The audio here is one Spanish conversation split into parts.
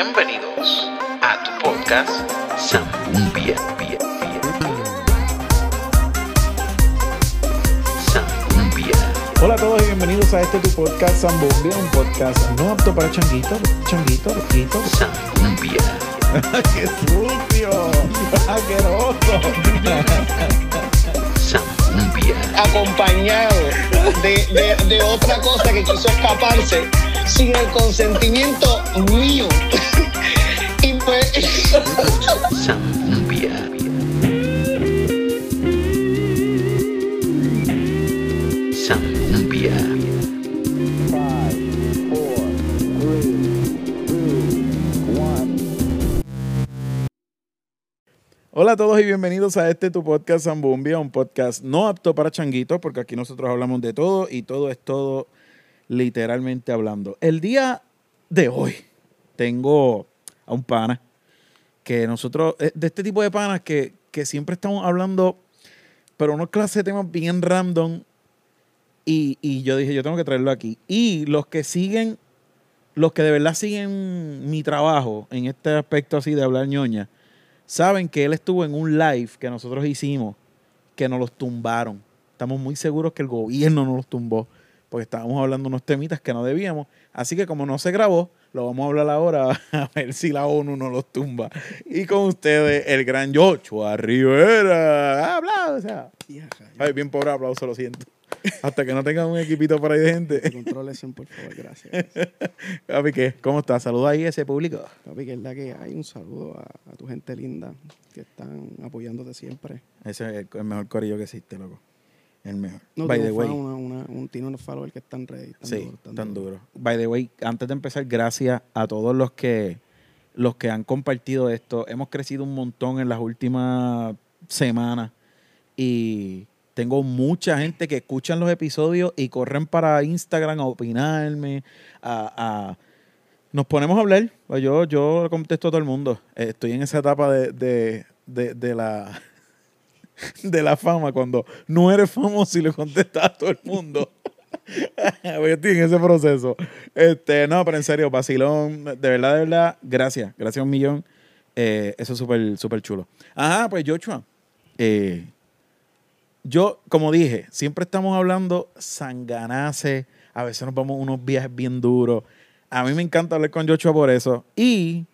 Bienvenidos a tu podcast Zambumbia. Zambumbia. Hola a todos y bienvenidos a este tu podcast Zambumbia, un podcast no apto para changuitos, changuitos, loquitos. Zambumbia. ¡Qué sucio! ¡Asqueroso! Zambumbia. acompañado de, de- de otra cosa que quiso escaparse sin el consentimiento mío. y pues. Hola a todos y bienvenidos a este tu podcast Zambumbia, un podcast no apto para changuitos, porque aquí nosotros hablamos de todo y todo es todo literalmente hablando. El día de hoy tengo a un pana que nosotros, eh, de este tipo de panas que, que siempre estamos hablando, pero unos clases de temas bien random. Y, y yo dije, yo tengo que traerlo aquí. Y los que siguen, los que de verdad siguen mi trabajo en este aspecto así de hablar ñoña, saben que él estuvo en un live que nosotros hicimos que nos los tumbaron. Estamos muy seguros que el gobierno nos los tumbó porque estábamos hablando unos temitas que no debíamos. Así que como no se grabó, lo vamos a hablar ahora a ver si la ONU nos los tumba. Y con ustedes, el gran Joshua Rivera. Sea. Ay, bien pobre aplauso, lo siento. Hasta que no tengan un equipito por ahí de gente. Controlesen, por favor, gracias. Papi, ¿qué? ¿Cómo estás? Saluda ahí a ese público. Papi, que es la que hay. Un saludo a, a tu gente linda que están apoyándote siempre. Ese es el, el mejor corillo que existe, loco. El mejor. No, By the way. una, una, un, tiene unos followers que están ready. Tan Sí, duros, tan duro. By the way, antes de empezar, gracias a todos los que los que han compartido esto. Hemos crecido un montón en las últimas semanas y tengo mucha gente que escuchan los episodios y corren para Instagram a opinarme, a, a- nos ponemos a hablar. Yo, yo contesto a todo el mundo. Estoy en esa etapa de, de, de, de la de la fama cuando no eres famoso y le contestas a todo el mundo. Yo estoy en ese proceso. Este, no, pero en serio, vacilón. De verdad, de verdad, gracias. Gracias un millón. Eh, eso es súper, súper chulo. Ajá, pues Joshua. eh, yo, como dije, siempre estamos hablando sanganace. A veces nos vamos a unos viajes bien duros. A mí me encanta hablar con Joshua por eso. Y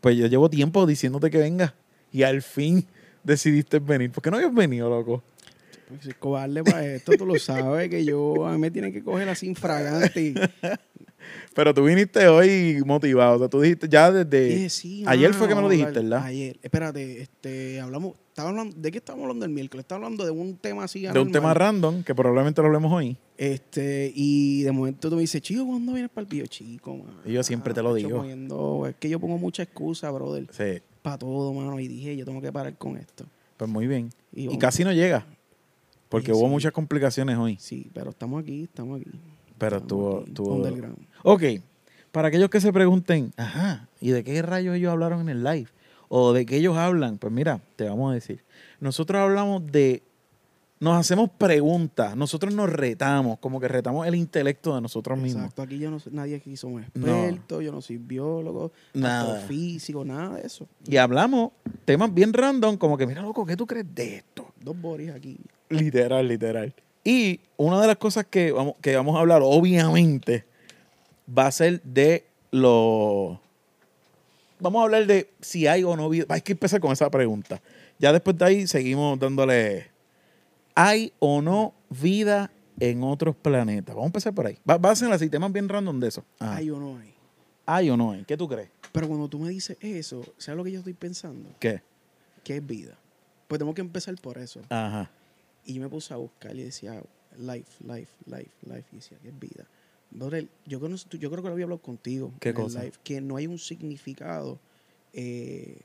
pues yo llevo tiempo diciéndote que venga. Y al fin decidiste venir. ¿Por qué no habías venido, loco? Pues cobarde para esto, tú lo sabes, que yo a mí me tienen que coger así infragante. y- Pero tú viniste hoy motivado. O sea, tú dijiste ya desde. Sí, ayer fue que me lo dijiste, ¿verdad? Ayer. Espérate, este, hablamos, estaba hablando, ¿de qué estamos hablando el miércoles? Estaba hablando de un tema así de un tema random que probablemente lo hablemos hoy. Este, y de momento tú me dices, chico, ¿cuándo vienes para el pío? Chico. Y yo siempre te lo digo. poniendo- es que yo pongo mucha excusa, brother, Sí, para todo, mano. Y dije, yo tengo que parar con esto. pues muy bien. Y casi no llega. Porque Sí, hubo sí. muchas complicaciones hoy. Sí, pero estamos aquí, estamos aquí. Pero estuvo- estuvo-. Ok, para aquellos que se pregunten, ajá, ¿y de qué rayos ellos hablaron en el live? ¿O de qué ellos hablan? Pues mira, te vamos a decir. Nosotros hablamos de, nos hacemos preguntas, nosotros nos retamos, como que retamos el intelecto de nosotros mismos. Exacto, aquí yo no soy- nadie aquí somos No. expertos, yo no soy biólogo, Nada. físico, nada de eso. Y hablamos temas bien random, como que, mira, loco, ¿qué tú crees de esto? Dos boris aquí. Literal, literal. Y una de las cosas que vamos, que vamos a hablar, obviamente, va a ser de lo. Vamos a hablar de si hay o no vida. Hay que empezar con esa pregunta. Ya después de ahí seguimos dándole. ¿Hay o no vida en otros planetas? Vamos a empezar por ahí. Va, va a ser así, temas bien random de eso. Ajá. Hay o no hay. ¿Hay o no hay? ¿Qué tú crees? Pero cuando tú me dices eso, ¿sabes lo que yo estoy pensando? ¿Qué? ¿Qué es vida? Pues tengo que empezar por eso. Ajá. Y yo me puse a buscar y decía, life, life, life, life. Y decía, ¿qué es vida? Brother, yo, conozco- yo creo que lo había hablado contigo. ¿Qué cosa? live, que no hay un significado, eh,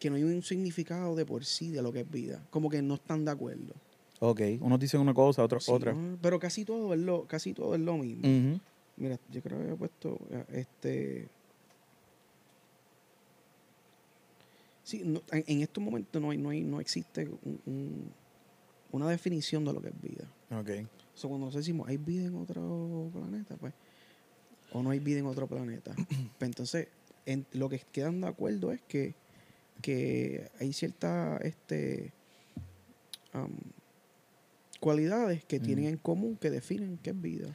que no hay un significado de por sí de lo que es vida. Como que no están de acuerdo. Ok. Unos dicen una cosa, otros Sí, otra. ¿no? Pero casi todo es lo, casi todo es lo mismo. Mira, yo creo que había puesto este. Sí, no- en, en estos momentos no hay, no hay, no existe un- un- una definición de lo que es vida. Ok. O sea, cuando nosotros decimos hay vida en otro planeta, pues o no hay vida en otro planeta. Pues entonces, en- lo que quedan de acuerdo es que, que hay ciertas este, cualidades que tienen en común que definen qué es vida.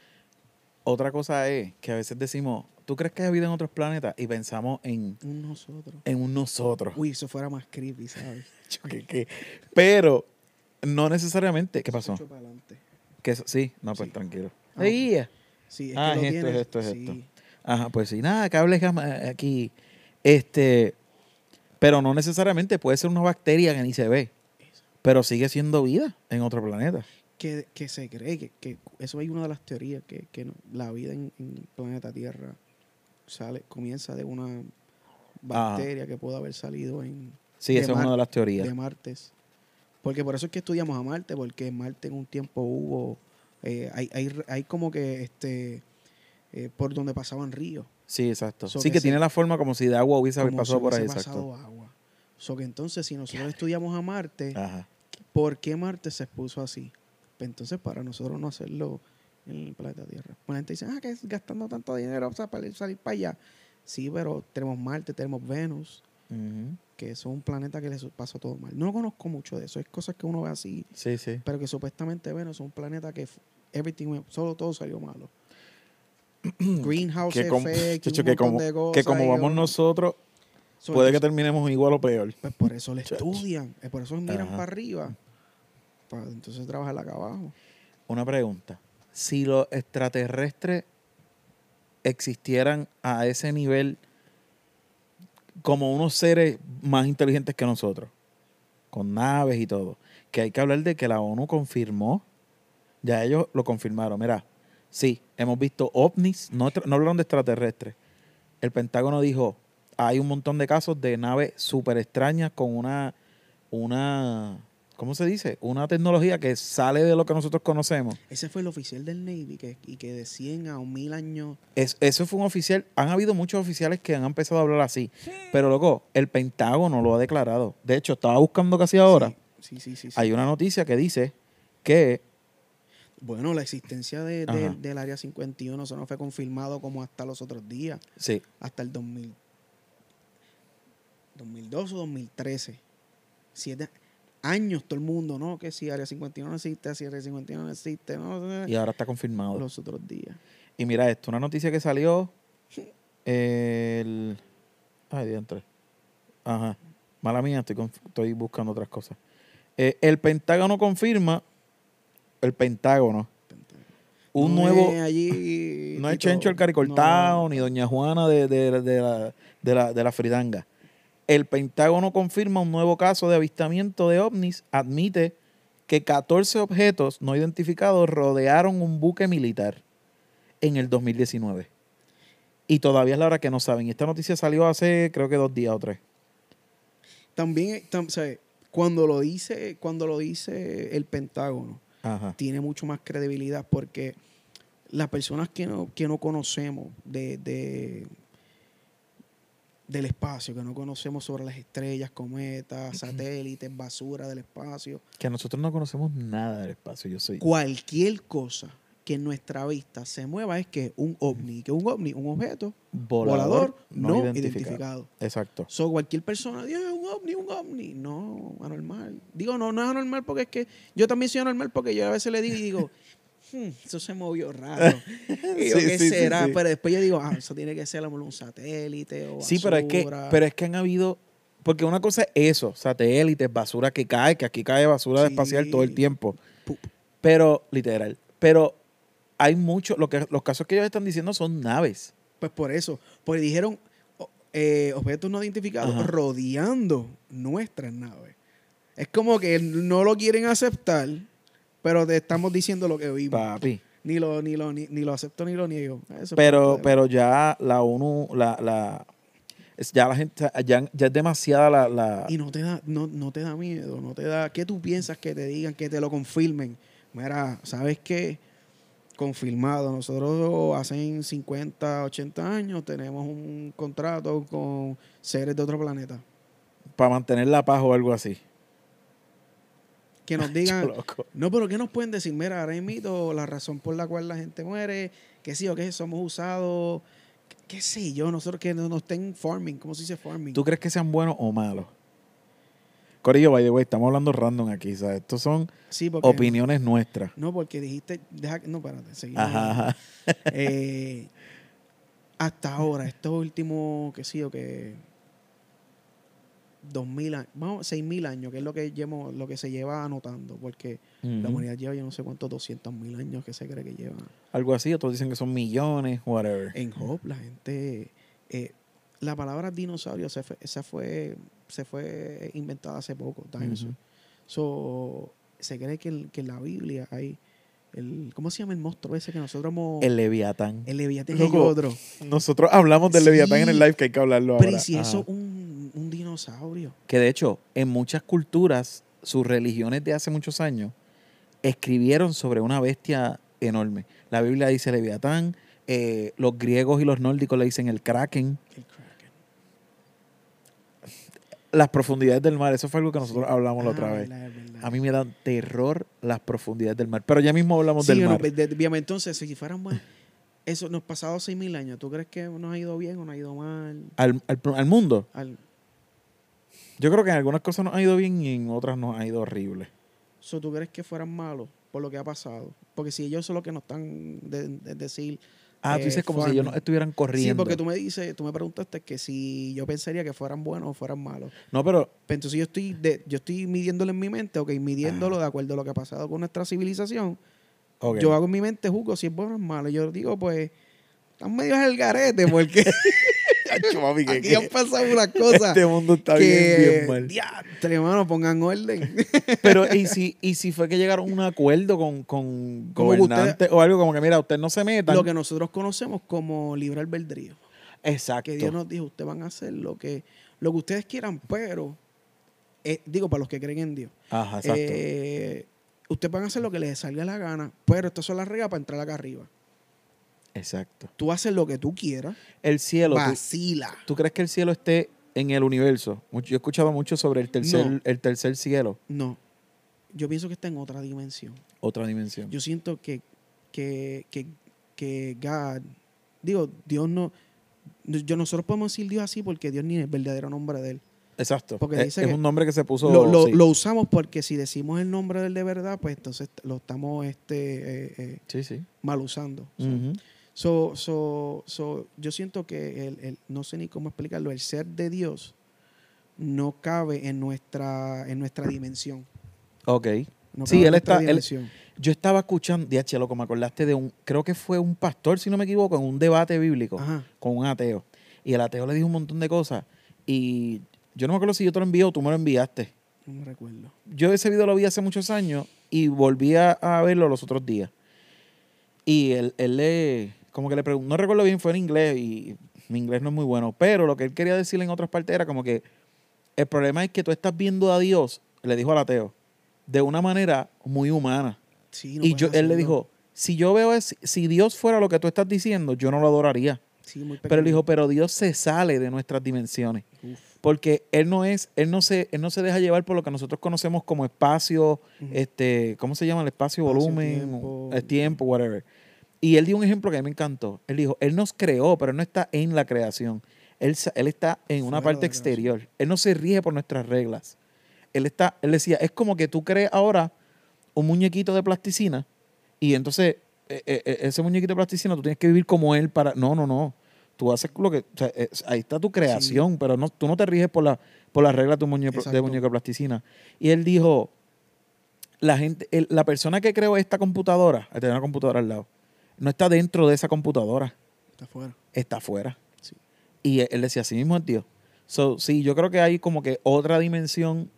Otra cosa es que a veces decimos, ¿tú crees que hay vida en otros planetas? Y pensamos en, Un nosotros. en un nosotros. Uy, eso fuera más creepy, ¿sabes? Yo, ¿qué- qué? Pero no necesariamente. ¿Qué pasó? Mucho para adelante. Que eso- sí, no, pues Sí. tranquilo. Ah, Seguía. Sí, es Ah, que lo es esto, es esto, es sí. esto. Ajá, pues sí, nada, cables gama- aquí. Este, pero no necesariamente puede ser una bacteria que ni se ve, pero sigue siendo vida en otro planeta. que, que se cree que, que eso hay una de las teorías que, que no- la vida en, en planeta Tierra sale comienza de una bacteria que puede haber salido en Sí, esa es una de las teorías. de Martes porque por eso es que estudiamos a Marte porque en Marte en un tiempo hubo eh, hay, hay, hay como que este eh, por donde pasaban ríos Sí, exacto. So sí, que que tiene la forma como si de agua hubiese pasado por ahí, hubiese exacto. pasado agua so que entonces si nosotros estudiamos a Marte Ajá. ¿por qué Marte se expuso así? Pues entonces, para nosotros no hacerlo en el planeta Tierra. Pues la gente dice, ah, que es gastando tanto dinero o sea, para salir para allá. Sí, pero tenemos Marte, tenemos Venus, Ujú. que son un planeta que les pasó todo mal. No conozco mucho de eso, es cosas que uno ve así, Sí, sí. pero que supuestamente Venus es un planeta que everything, solo todo salió malo. Greenhouse Que, como, effect, que como, que vamos nosotros, So, puede que terminemos igual o peor. pues por eso le estudian, eh, por eso miran Ajá. para arriba, para entonces trabajar acá abajo. Una pregunta. Si los extraterrestres existieran a ese nivel como unos seres más inteligentes que nosotros, con naves y todo, que hay que hablar de que la ONU confirmó, ya ellos lo confirmaron, mira, sí, hemos visto ovnis, no, no hablaron de extraterrestres. El Pentágono dijo, hay un montón de casos de naves súper extrañas con una, una, ¿cómo se dice? Una tecnología que sale de lo que nosotros conocemos. Ese fue el oficial del Navy que, y que de 100 a un mil años. Es, eso fue un oficial. Han habido muchos oficiales que han empezado a hablar así. Pero, loco, el Pentágono lo ha declarado. De hecho, estaba buscando casi ahora. Sí, sí, sí. sí. Hay una noticia que dice que. Bueno, la existencia de, del Área 51 eso no fue confirmado como hasta los otros días, Sí, hasta el 2000, 2002 o 2013. Siete años todo el mundo, ¿no? Que si Área 51 no existe, si Área 51 no existe, ¿no? y ahora está confirmado. Los otros días. Y mira esto: una noticia que salió. El. Ay, diantre. Ajá. Mala mía, estoy, estoy buscando otras cosas. Eh, el Pentágono confirma. El Pentágono. Un No nuevo. es allí. No es Chencho el caricortado, no. ni Doña Juana de, de- de la, de, la, de la fridanga. El Pentágono confirma un nuevo caso de avistamiento de ovnis. Admite que 14 objetos no identificados rodearon un buque militar en el 2019. Y todavía es la hora que no saben. Y esta noticia salió hace creo que dos días o tres. También, tam- o sea, cuando lo dice, cuando lo dice el Pentágono, Ajá. tiene mucho más credibilidad porque las personas que no, que no conocemos de, de- del espacio, que no conocemos sobre las estrellas, cometas, satélites, basura del espacio, Que nosotros no conocemos nada del espacio. Yo soy. cualquier cosa que nuestra vista se mueva es que un ovni, que un ovni, un objeto volador, no, identificado. Exacto. So, cualquier persona, dice, un ovni, un ovni. No, anormal. Digo, no, no es anormal porque es que yo también soy anormal porque yo a veces le digo y digo, "Hmm, eso se movió raro. Y yo, Sí, ¿qué sí, será? sí. Pero después yo digo, ah, eso tiene que ser a un satélite o Sí, pero es que, basura". pero es que han habido, porque una cosa es eso, satélites, basura que cae, que aquí cae basura Sí. espacial todo el tiempo. Pup. Pero, literal, pero hay mucho, lo que, los casos que ellos están diciendo son naves. Pues por eso, porque dijeron eh, objetos no identificados Ajá. rodeando nuestras naves. Es como que no lo quieren aceptar, pero te estamos diciendo lo que vimos. Papi. Ni lo, ni lo, ni, ni lo acepto ni lo niego. Eso Pero, pero ya la ONU, la, la, ya la gente, ya, ya es demasiada la, la Y no te da, no, no te da miedo, no te da. ¿Qué tú piensas que te digan, que te lo confirmen? Mira, ¿sabes qué? Confirmado. Nosotros hace 50, 80 años tenemos un contrato con seres de otro planeta. para mantener la paz o algo así. Que nos digan, no, pero ¿qué nos pueden decir? Mira, ahora mismo la razón por la cual la gente muere, que sí o que somos usados, qué sé yo, nosotros que no, no estén farming, ¿cómo se dice farming? ¿Tú crees que sean buenos o malos? Corillo, by the way, estamos hablando random aquí, ¿sabes? Estos son sí, porque, opiniones nuestras. No, porque dijiste, deja, no, espérate, seguimos. Ajá, ajá. Eh, hasta ahora, estos últimos, qué sé yo, que 2000 años, vamos, 6000 años, que es lo que llevo, lo que se lleva anotando, porque la humanidad lleva yo no sé cuántos 200 mil años que se cree que lleva. Algo así, otros dicen que son millones, whatever. En Hop, la gente, eh, la palabra dinosaurio se fue, esa fue, se fue inventada hace poco, dinosaur. Ujú. So, se cree que, el- que en la Biblia hay el, ¿cómo se llama el monstruo ese que nosotros hemos, El Leviatán. el Leviatán y Loco, otro? Nosotros hablamos del Sí. Leviatán en el live que hay que hablarlo Pero ahora. ¿y si eso Ajá. un, un dinosaurio? Que de hecho, en muchas culturas, sus religiones de hace muchos años escribieron sobre una bestia enorme. La Biblia dice Leviatán, eh, los griegos y los nórdicos le dicen el Kraken. El Kraken. Las profundidades del mar, eso fue algo que nosotros hablamos la Ah, otra vez. verdad, verdad. A mí me dan terror las profundidades del mar. Pero ya mismo hablamos Sí, del no, mar. de- de- bien, entonces, si fueran más, eso nos pasados 6.000 años, ¿tú crees que nos ha ido bien o nos ha ido mal? Al, al- al mundo. Al, Yo creo que en algunas cosas nos ha ido bien y en otras nos ha ido horrible. so, ¿Tú crees que fueran malos por lo que ha pasado? Porque si ellos son los que nos están de, de decir... Ah, tú eh, dices como si ellos no estuvieran corriendo. Sí, porque tú me dices, tú me preguntaste que si yo pensaría que fueran buenos o fueran malos. No, pero Pero entonces yo estoy, de, yo estoy midiéndolo en mi mente, ok, midiéndolo de acuerdo a lo que ha pasado con nuestra civilización. ok. Yo hago en mi mente, juzgo si es bueno o es malo. Yo digo, pues, están medio el garete porque mami, que- aquí que han pasado unas cosas este mundo está que, bien, bien mal. diantre, hermano, pongan orden. Pero, ¿y si, y si fue que llegaron a un acuerdo con, con gobernantes o algo como que, mira, usted no se meta? lo que nosotros conocemos como libre albedrío. Exacto. Que Dios nos dijo, ustedes van a hacer lo que, lo que ustedes quieran, pero, eh, digo, para los que creen en Dios. Ajá, exacto. Eh, ustedes van a hacer lo que les salga la gana, pero estas son las reglas para entrar acá arriba. Exacto. Tú haces lo que tú quieras, El cielo, ¿tú, vacila. tú crees que el cielo esté en el universo? Yo he escuchado mucho sobre el tercer, No. el tercer cielo, No, yo pienso que está en otra dimensión. otra dimensión. Yo siento que, que, que, que God, digo, Dios no, yo nosotros podemos decir Dios así porque Dios ni es el verdadero nombre de él. exacto. porque es, dice es que un nombre que se puso... Lo, lo- sí. lo usamos porque si decimos el nombre de él de verdad, pues entonces lo estamos este, eh, eh, sí, sí. mal usando. So, Ujú. So, so, so, yo siento que el, el- no sé ni cómo explicarlo, el ser de Dios no cabe en nuestra, en nuestra dimensión. Ok. No Sí, él está- él-. Yo estaba escuchando, DH, loco, me acordaste de un, creo que fue un pastor, si no me equivoco, en un debate bíblico Ajá. con un ateo. Y el ateo le dijo un montón de cosas. Y yo no me acuerdo si yo te lo envié o tú me lo enviaste. No me recuerdo. Yo ese video lo vi hace muchos años y volví a, a verlo los otros días. Y él, él le, como que le preguntó, no recuerdo bien, fue en inglés y mi inglés no es muy bueno, pero lo que él quería decirle en otras partes era como que el problema es que tú estás viendo a Dios, le dijo al ateo, de una manera muy humana. Sí, no y yo, él le dijo, si yo veo, es, si Dios fuera lo que tú estás diciendo, yo no lo adoraría. Sí, muy Pero él dijo, pero Dios se sale de nuestras dimensiones. Uf. Porque él no es, él no se, él no se deja llevar por lo que nosotros conocemos como espacio, este, ¿cómo se llama? El espacio, Espacio, volumen, tiempo. el tiempo, whatever. Y él dio un ejemplo que a mí me encantó. Él dijo, él nos creó, pero él no está en la creación. Él, él está en una Fuera parte la creación. exterior. Él no se rige por nuestras reglas. Él está, él decía, es como que tú crees ahora un muñequito de plasticina y entonces eh, eh, eh, ese muñequito de plasticina tú tienes que vivir como él para... No, no, no. Tú haces lo que... o sea, ahí está tu creación, pero no, tú no te riges por, la, por las reglas de un muñeco, de muñeco de plasticina. Y él dijo, la gente, el- la persona que creó esta computadora, al tener una computadora al lado, no está dentro de esa computadora, Está afuera. está afuera. Sí. Y él, él decía, así mismo es Dios. So, sí, yo creo que hay como que otra dimensión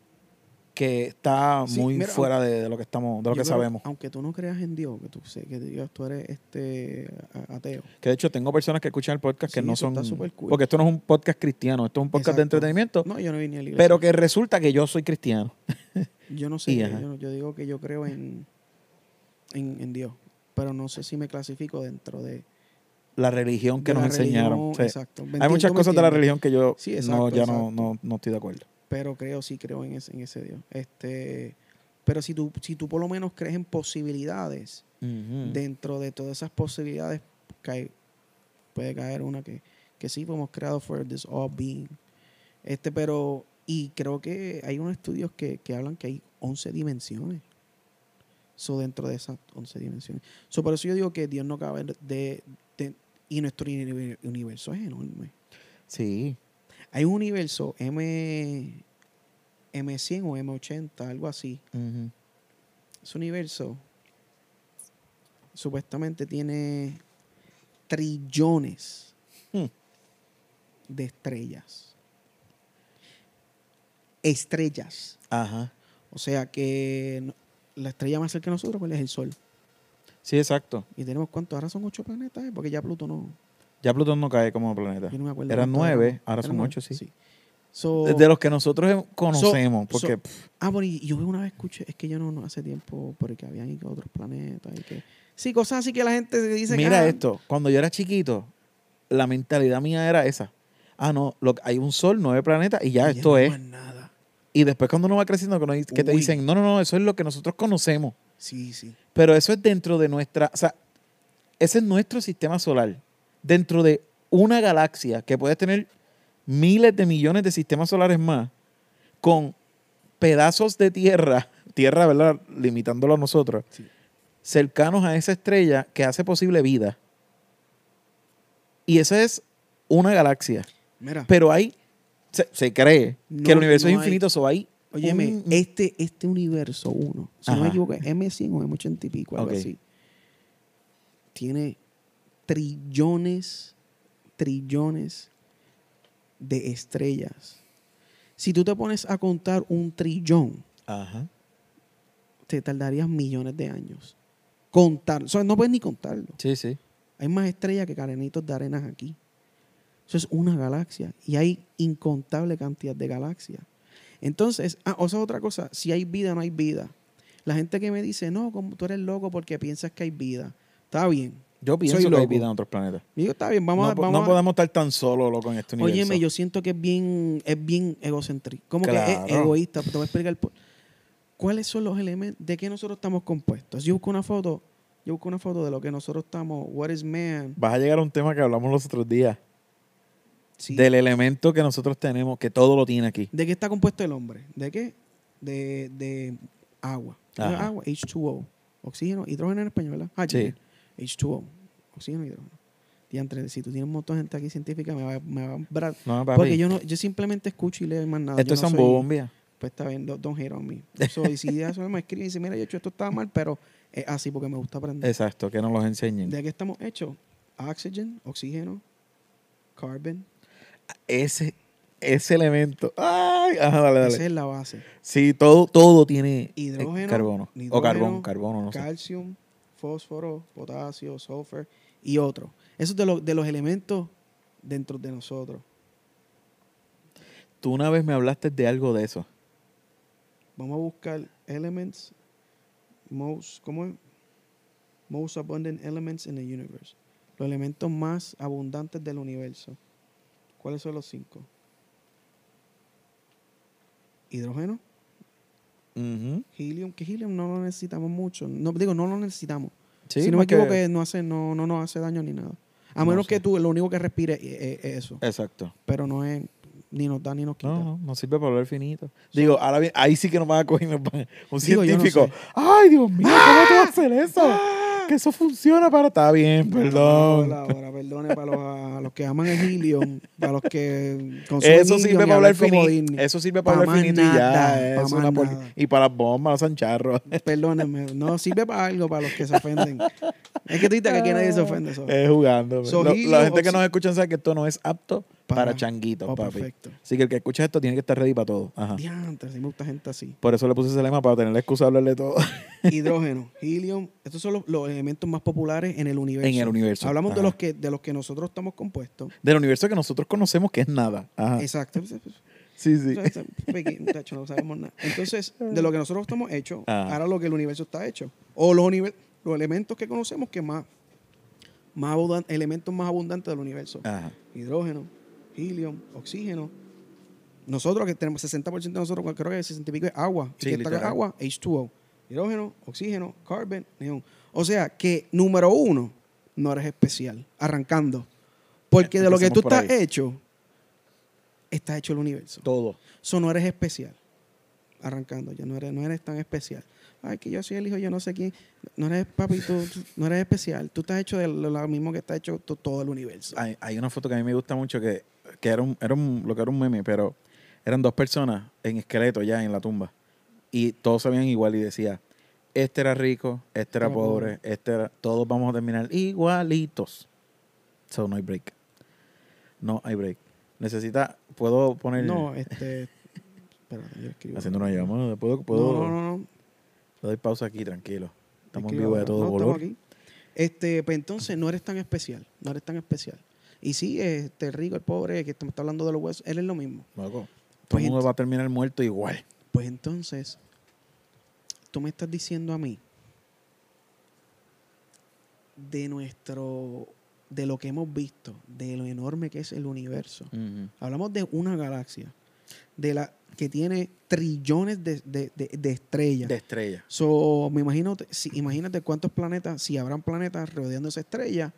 que está Sí, muy mira, fuera de, de lo que estamos, de lo que creo, sabemos. Aunque tú no creas en Dios, que tú, sé, que Dios, tú eres este ateo. Que de hecho tengo personas que escuchan el podcast que no son... cool. Porque esto no es un podcast cristiano, esto es un podcast de entretenimiento, No, yo no vine a la pero que resulta que yo soy cristiano. Yo no sé, Y, yo- yo digo que yo creo en, en, en Dios, pero no sé si me clasifico dentro de, La religión que nos enseñaron. religión, Sí. Exacto. ¿Me Hay muchas ¿Tú me cosas de la religión que yo Sí, no, ya no, no, no estoy de acuerdo. Pero creo, sí creo en ese, en ese Dios. Este, pero si tú, si tú por lo menos crees en posibilidades, dentro de todas esas posibilidades cae, puede caer una que, que sí fuimos creados for this all being. Este, pero, y creo que hay unos estudios que, que hablan que hay 11 dimensiones. So, dentro de esas 11 dimensiones. So, por eso yo digo que Dios no cabe de, de- y nuestro uni- universo es enorme. Sí. Hay un universo M, M100 o M80, algo así. Ese universo supuestamente tiene trillones Hmm. de estrellas. Estrellas. Ajá. O sea que la estrella más cerca de nosotros pues, es el Sol. Sí, exacto. Y tenemos cuántos, ahora son ocho planetas, ¿eh? porque ya Pluto no. Ya Plutón no cae como planeta. Yo no me acuerdo. Eran nueve, ahora Eran son nueve, ocho, sí. So- De- los que nosotros hem- conocemos, so- porque Ah, bueno, y yo una vez escuché, es que yo no, no hace tiempo, porque habían ido a otros planetas y que... Sí, cosas así que la gente dice que... mira ah, esto, cuando yo era chiquito, la mentalidad mía era esa. Ah, no, lo, hay un sol, nueve planetas y ya, y esto no es. nada. Y después cuando uno va creciendo, que, te Uy. dicen, no, no, no, eso es lo que nosotros conocemos. Sí, sí. Pero eso es dentro de nuestra, o sea, ese es nuestro sistema solar. Dentro de una galaxia que puede tener miles de millones de sistemas solares más, con pedazos de tierra, tierra, ¿verdad? Limitándolo a nosotros, Sí. cercanos a esa estrella que hace posible vida. Y esa es una galaxia. Mira, Pero hay, se, se cree No, que el universo no es infinito, so hay óyeme, un- este, este universo uno, si no me equivoco, es M100 o M80 y pico, algo así, tiene trillones, trillones de estrellas. Si tú te pones a contar un trillón, Ajá. te tardarías millones de años. Contar, o sea, no puedes ni contarlo. Sí, sí. Hay más estrellas que carenitos de arenas aquí. Eso es una galaxia. Y hay incontable cantidad de galaxias. Entonces, ah, o sea, otra cosa, si hay vida no hay vida. La gente que me dice, no, como tú eres loco porque piensas que hay vida. Está bien. Yo pienso Soy que hay vida en otros planetas. Digo, está bien, vamos no, a... Vamos no a- podemos estar tan solos loco, en este universo. Óyeme, yo siento que es bien, es bien egocéntrico. Como que es egoísta. Te voy a explicar por- cuáles son los elementos de qué nosotros estamos compuestos. Yo busco una foto, yo busco una foto de lo que nosotros estamos, what is man. Vas a llegar a un tema que hablamos los otros días. Sí. Del elemento que nosotros tenemos, que todo lo tiene aquí. ¿De qué está compuesto el hombre? ¿De qué? De, de agua. Ajá. Agua, H2O. Oxígeno, hidrógeno en español, ¿verdad? Sí. H2O. Oxígeno, hidrógeno. Diantre, si tú tienes un montón de gente aquí científica, me va, me va a brar. No. Porque yo no, yo simplemente escucho y leo y más nada. Esto Yo es no soy- Zambombia. Pues está bien, don't, don't hate on me. So, y si ya me escriben y dicen, mira, yo he hecho esto estaba mal, pero es así porque me gusta aprender. Exacto, que nos los enseñen. ¿De qué estamos hechos? Oxygen, oxígeno, carbon. Ese, ese elemento. Ay, ajá, dale, Esa es la base. Sí, todo, todo tiene eh, Hidrógeno, carbono. O carbón, carbono, no sé. calcium, fósforo, potasio, sulfur y otros. Eso es de, los de los elementos dentro de nosotros. Tú una vez me hablaste de algo de eso. Vamos a buscar elements, most, ¿cómo es? Most abundant elements in the universe. Los elementos más abundantes del universo. ¿Cuáles son los cinco? Hidrógeno, Ujú. helium, que helium no lo necesitamos mucho. No, digo, no lo necesitamos. Sí, si no me equivoco, no, hace, no, no nos hace daño ni nada. A No menos sé. que tú lo único que respire es, es- es eso. Exacto. Pero no es ni nos da ni nos quita. No, no, no sirve para hablar finito. Digo, ahora bien, ahí sí que nos van a coger un Digo, yo no científico. sé. Ay, Dios mío, ¿cómo tú vas a hacer eso? Que eso funciona para. Está bien, perdón. Ahora, ahora, perdone para los, a los que aman el helium, para los que consumen Eso sirve para hablar finito. Eso sirve para Pa' hablar finito y ya. pa' es más una por- nada. Y para las bombas, los sancharros. Perdónenme, no sirve para algo para los que se ofenden. Es que tú dices que aquí nadie se ofende. eso. Es jugando. So, la gente que nos escucha sabe que esto no es apto para, Para- changuitos, Oh, papi. perfecto. Así que el que escucha esto tiene que estar ready para todo. Ajá. Diantre, sí me gusta gente así. Por eso le puse ese lema para tener la excusa de hablarle de todo. Hidrógeno, helium, estos son los, los elementos más populares en el universo. En el universo, Hablamos de los que de los que nosotros estamos compuestos. Del universo que nosotros conocemos que es nada. Ajá. Exacto. Sí, sí. No sabemos nada. Entonces, de lo que nosotros estamos hechos, Ah. ahora lo que el universo está hecho. O los, los elementos que conocemos que más, más elementos más abundantes del universo. Ajá. Hidrógeno, helium, oxígeno. Nosotros que tenemos 60% de nosotros, creo que 60 y pico es agua. Sí, ¿Y qué está agua? H2O. Hidrógeno, oxígeno, carbon, neón. O sea que, número uno, no eres especial. Arrancando. Porque de lo que tú estás hecho, está hecho el universo. Todo. Eso no eres especial. Arrancando, ya no eres, no eres tan especial. Ay, que yo soy el hijo, yo no sé quién. No eres papi, tú, tú no eres especial. Tú estás hecho de lo mismo que está hecho to- todo el universo. Hay, hay una foto que a mí me gusta mucho que, que era, un, era un- lo que era un meme, pero eran dos personas en esqueleto ya en la tumba. Y todos se veían igual y decía, este era rico, este era pobre, este era... Todos vamos a terminar igualitos. So no hay break. No hay break. Necesita... ¿Puedo poner... No, este. Espérate, yo escribo. Haciendo una llamada. ¿Puedo, puedo, No, no, no. no. Le doy pausa aquí, tranquilo. Estamos en vivo de todo No, aquí. Este, pues entonces no eres tan especial. No eres tan especial. Y sí, este rico, el pobre, que me está hablando de los huesos, él es lo mismo. Loco, Todo Pues el mundo va a terminar muerto igual. Pues entonces, tú me estás diciendo a mí de nuestro, de lo que hemos visto, de lo enorme que es el universo. Hablamos de una galaxia, de la que tiene trillones de, de- de- de estrellas. De estrella. So, me imagino, si, imagínate cuántos planetas, si habrán planetas rodeando esa estrella,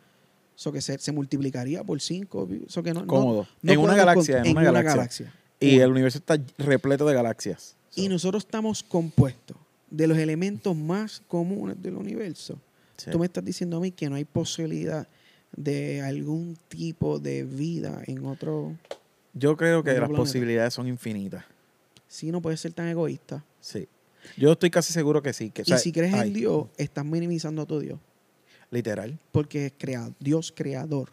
so que se, se multiplicaría por cinco. So que no, Cómodo. no en una galaxia, en, una, galaxia. Y el universo está repleto de galaxias. Y So, nosotros estamos compuestos de los elementos más comunes del universo. sí. Tú me estás diciendo a mí que no hay posibilidad de algún tipo de vida en otro... Yo creo que las planeta. posibilidades son infinitas. Sí, no puede ser tan egoísta. Sí. Yo estoy casi seguro que sí. Que, o sea, y si crees hay, en Dios, estás minimizando a tu Dios. Literal. Porque es creado, Dios creador.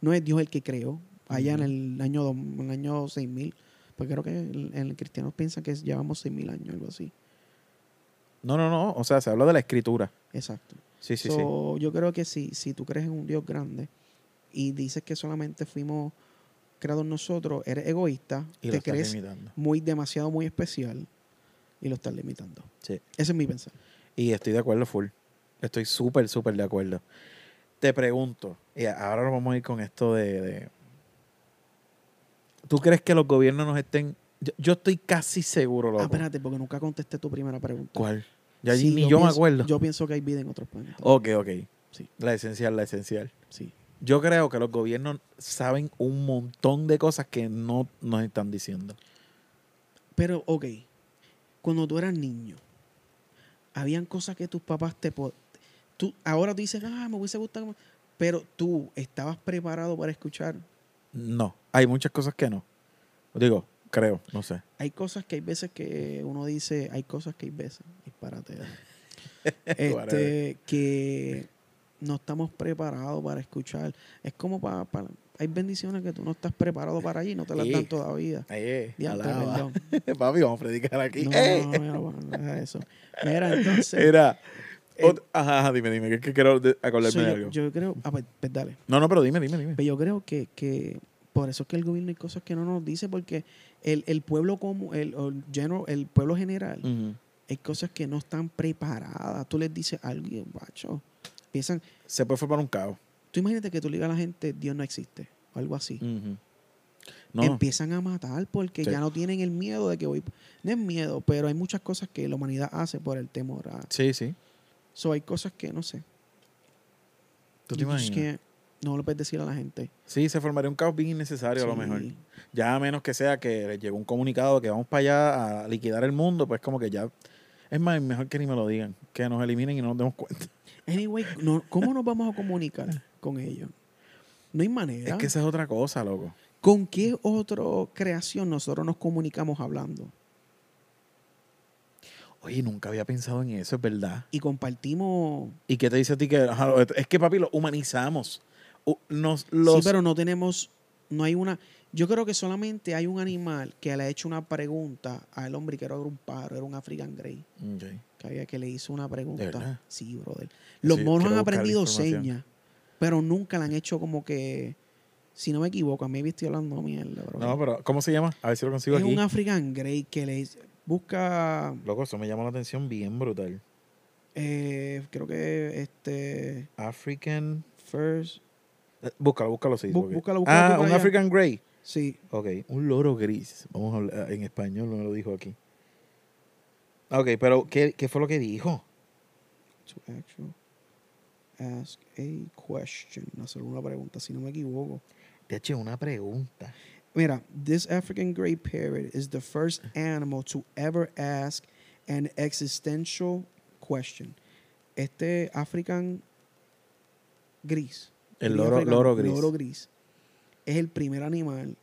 No es Dios el que creó. Allá en el año, dos- en el año 6000. Porque creo que el, el cristiano piensa que llevamos 6000 años, algo así. No, no, no. O sea, se habla de la escritura. Exacto. Sí, sí, So, Yo creo que si, si tú crees en un Dios grande y dices que solamente fuimos creados nosotros, eres egoísta, sí. Y te crees limitando. muy demasiado, muy especial y lo estás limitando. Sí. Ese es mi pensar. Y estoy de acuerdo full. Estoy súper, súper de acuerdo. Te pregunto, y ahora nos vamos a ir con esto de, de- ¿Tú crees que los gobiernos nos estén... Yo, yo estoy casi seguro, loco. Ah, espérate, porque nunca contesté tu primera pregunta. ¿Cuál? Ya Sí, ni yo, me pienso- acuerdo. Yo pienso que hay vida en otros planetas. Ok, ok. Sí. La esencial, la esencial. Sí. Yo creo que los gobiernos saben un montón de cosas que no nos están diciendo. Pero, ok, cuando tú eras niño, habían cosas que tus papás te... Tú, ahora tú dices, ah, me hubiese gustado... Pero tú estabas preparado para escuchar. No, hay muchas cosas que no. Digo, creo, no sé. Hay cosas que hay veces que uno dice, hay cosas que hay veces, disparate. Este, que no estamos preparados para escuchar. Es como para, para- hay bendiciones que tú no estás preparado para allí, no te las Sí. dan todavía. Eh, perdón. Papi, vamos a predicar aquí. No, ¡Eh! no, no, no, no, eso. Mira, entonces, Era. Eh, ajá, ajá, dime, dime, que, que quiero acordarme so, de yo, algo. yo creo, ah, pues, pues dale. no, no, pero dime, dime, dime. Pero yo creo que, que por eso es que el gobierno hay cosas que no nos dice, porque el, el pueblo como el, el, general- el pueblo general, hay cosas que no están preparadas. Tú les dices algo y, bacho, piensan, Se puede formar un caos. tú imagínate que tú le digas a la gente, Dios no existe, o algo así. No, Empiezan a matar porque Sí. ya no tienen el miedo de que voy. No es miedo, pero hay muchas cosas que la humanidad hace por el temor a. sí, sí. So, hay cosas que no sé. ¿Tú te imaginas? can't- no lo puedes decir a la gente. Sí, se formaría un caos bien innecesario a lo mejor. Ya a menos que sea que les llegó un comunicado que vamos para allá a liquidar el mundo, pues como que ya... Es más, mejor que ni me lo digan. Que nos eliminen y no nos demos cuenta. Anyway, no, ¿cómo nos vamos a comunicar con ellos? No hay manera. Es que esa es otra cosa, loco. ¿Con qué otra creación nosotros nos comunicamos hablando? Oye, nunca había pensado en eso, es verdad. Y compartimos. ¿Y qué te dice a ti que... es que, papi, lo humanizamos. Nos, los... Sí, pero no tenemos. No hay una. Yo creo que solamente hay un animal que le ha hecho una pregunta al hombre que era un paro, era un African Grey. Que había que le hizo una pregunta. verdad? Sí, brother. Los Sí, monos han aprendido señas, pero nunca le han hecho como que. Si no me equivoco, a mí estoy hablando mierda, bro. No, pero ¿cómo se llama? A ver si lo consigo es aquí. un African Grey que le busca. Loco, eso me llama la atención bien brutal. eh, creo que este. African... First. eh, Búscalo, búscalo, sí. Bú- búscalo, búscalo ah, un allá. African Grey. Sí. Ok, un loro gris. Vamos a hablar en español, no me lo dijo aquí. Ok, pero ¿qué, qué fue lo que dijo? To actual. ask a question. Hacer una pregunta, si no me equivoco. Te he hecho una pregunta. Mira, this African gray parrot is the first animal to ever ask an existential question. Este African gris. El loro, gris. loro gris, es el primer animal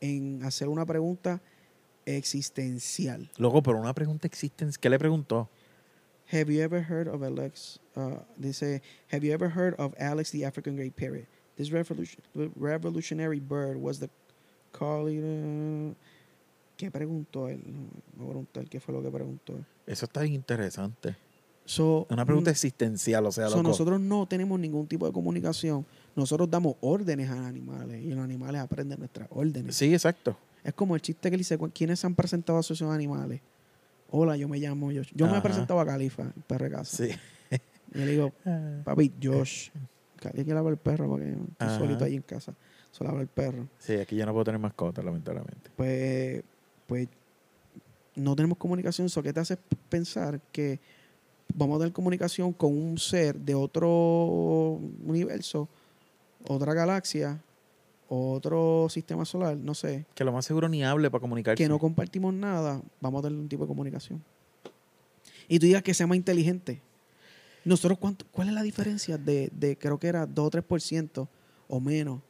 en hacer una pregunta existencial. Loco, pero una pregunta existe. ¿Qué le preguntó? Have you ever heard of Alex? Uh, dice, have you ever heard of Alex the African gray parrot? This revolution, revolutionary bird was the ¿Qué preguntó él? No, preguntar qué fue lo que preguntó. Eso está interesante. So, Una pregunta existencial, o sea, so nosotros no tenemos ningún tipo de comunicación. Nosotros damos órdenes a los animales y los animales aprenden nuestras órdenes. Sí, exacto. Es como el chiste que le dice, "¿Cu- ¿quiénes se han presentado a esos animales? Hola, yo me llamo Josh. Yo me he presentado a Califa, el perro de casa. Sí. Y le digo, papi, Josh. Cali que lavar el perro porque estoy solito ahí en casa. Solo lava el perro. Sí, aquí yo no puedo tener mascota, lamentablemente. Pues, pues no tenemos comunicación. ¿Eso qué te hace pensar que vamos a tener comunicación con un ser de otro universo, otra galaxia, otro sistema solar? No sé. Que lo más seguro ni hable para comunicarse. que no compartimos nada, vamos a tener un tipo de comunicación. Y tú digas que sea más inteligente. Nosotros, ¿cuánto, ¿cuál es la diferencia de, de creo que era 2 o 3% o menos?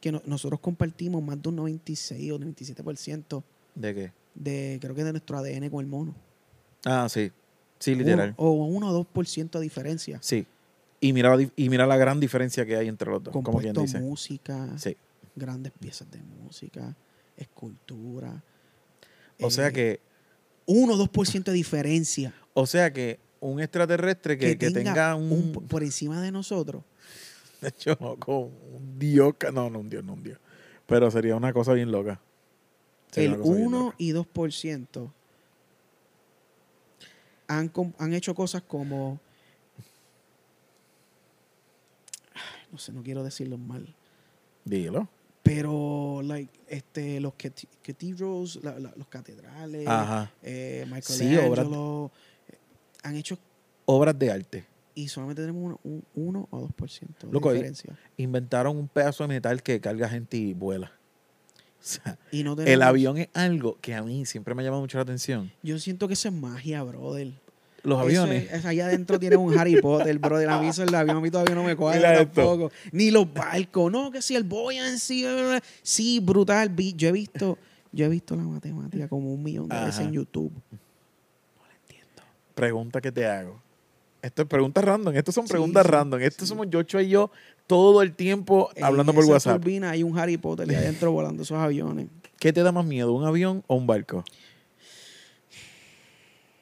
Que no- nosotros compartimos más de un 96 o 97% ¿De qué? de, creo que de nuestro ADN con el mono. Ah, sí. Sí, literal. Uno- o 1 o 2% de diferencia. Sí. Y mira, y mira la gran diferencia que hay entre los dos, como quien Compuesto dice. música, Sí. grandes piezas de música, escultura. O sea que, 1 o 2% de diferencia. o sea que un extraterrestre que, que tenga, un, po- por encima de nosotros. de hecho, loco, un dios, no, no un dios, no un dios. Pero sería una cosa bien loca. Sería el una cosa bien 1 loca. y 2% han, han hecho cosas como. No sé, no quiero decirlo mal. Dilo. Pero, like, este, los cathedrals, la- la- los catedrales, Ajá. eh, Sí, obras- eh, han hecho. Obras de arte. Y solamente tenemos un 1 o 2% de Loco, diferencia. Inventaron un pedazo de metal que carga gente y vuela. O sea, Y no el tenemos- avión es algo que a mí siempre me llama mucho la atención. Yo siento que eso es magia, brother. Los aviones. es- es allá adentro tiene un Harry Potter, brother. A mí eso el avión a mí todavía no me cuadra esto. tampoco. Ni los barcos. No, que si el Boyan, sí, sí, brutal. Yo he visto, yo he visto la matemática como un millón de veces en YouTube. No la entiendo. Pregunta que te hago. Esto es preguntas random. Estos son preguntas sí, random. Estos sí. somos Yocho y yo todo el tiempo hablando por esa WhatsApp. turbina hay un Harry Potter ahí adentro volando esos aviones. ¿Qué te da más miedo, un avión o un barco?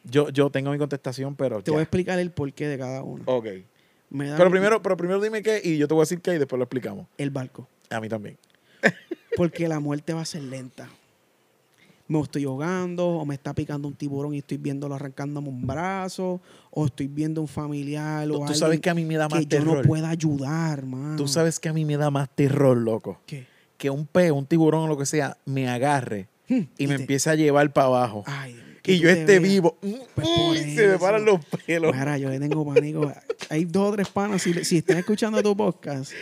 Yo, yo tengo mi contestación, pero Te ya. voy a explicar el porqué de cada uno. Ok. Me da Pero primero, pero primero dime qué y yo te voy a decir qué y después lo explicamos. el barco. A mí también. Porque la muerte va a ser lenta. Me estoy ahogando, o me está picando un tiburón y estoy viéndolo arrancándome un brazo, o estoy viendo un familiar, o Tú, sabes que a mí me da más que yo terror. no pueda ayudar, mano. Tú sabes que a mí me da más terror, loco. ¿Qué? Que un pez, un tiburón o lo que sea, me agarre Hmm, y, me te- empiece a llevar para abajo. Ay, Dios y yo esté vivo. Pues por Uy, se me paran los pelos. Mira, yo le tengo pánico. Hay dos o tres panas. Si, si están escuchando tu podcast,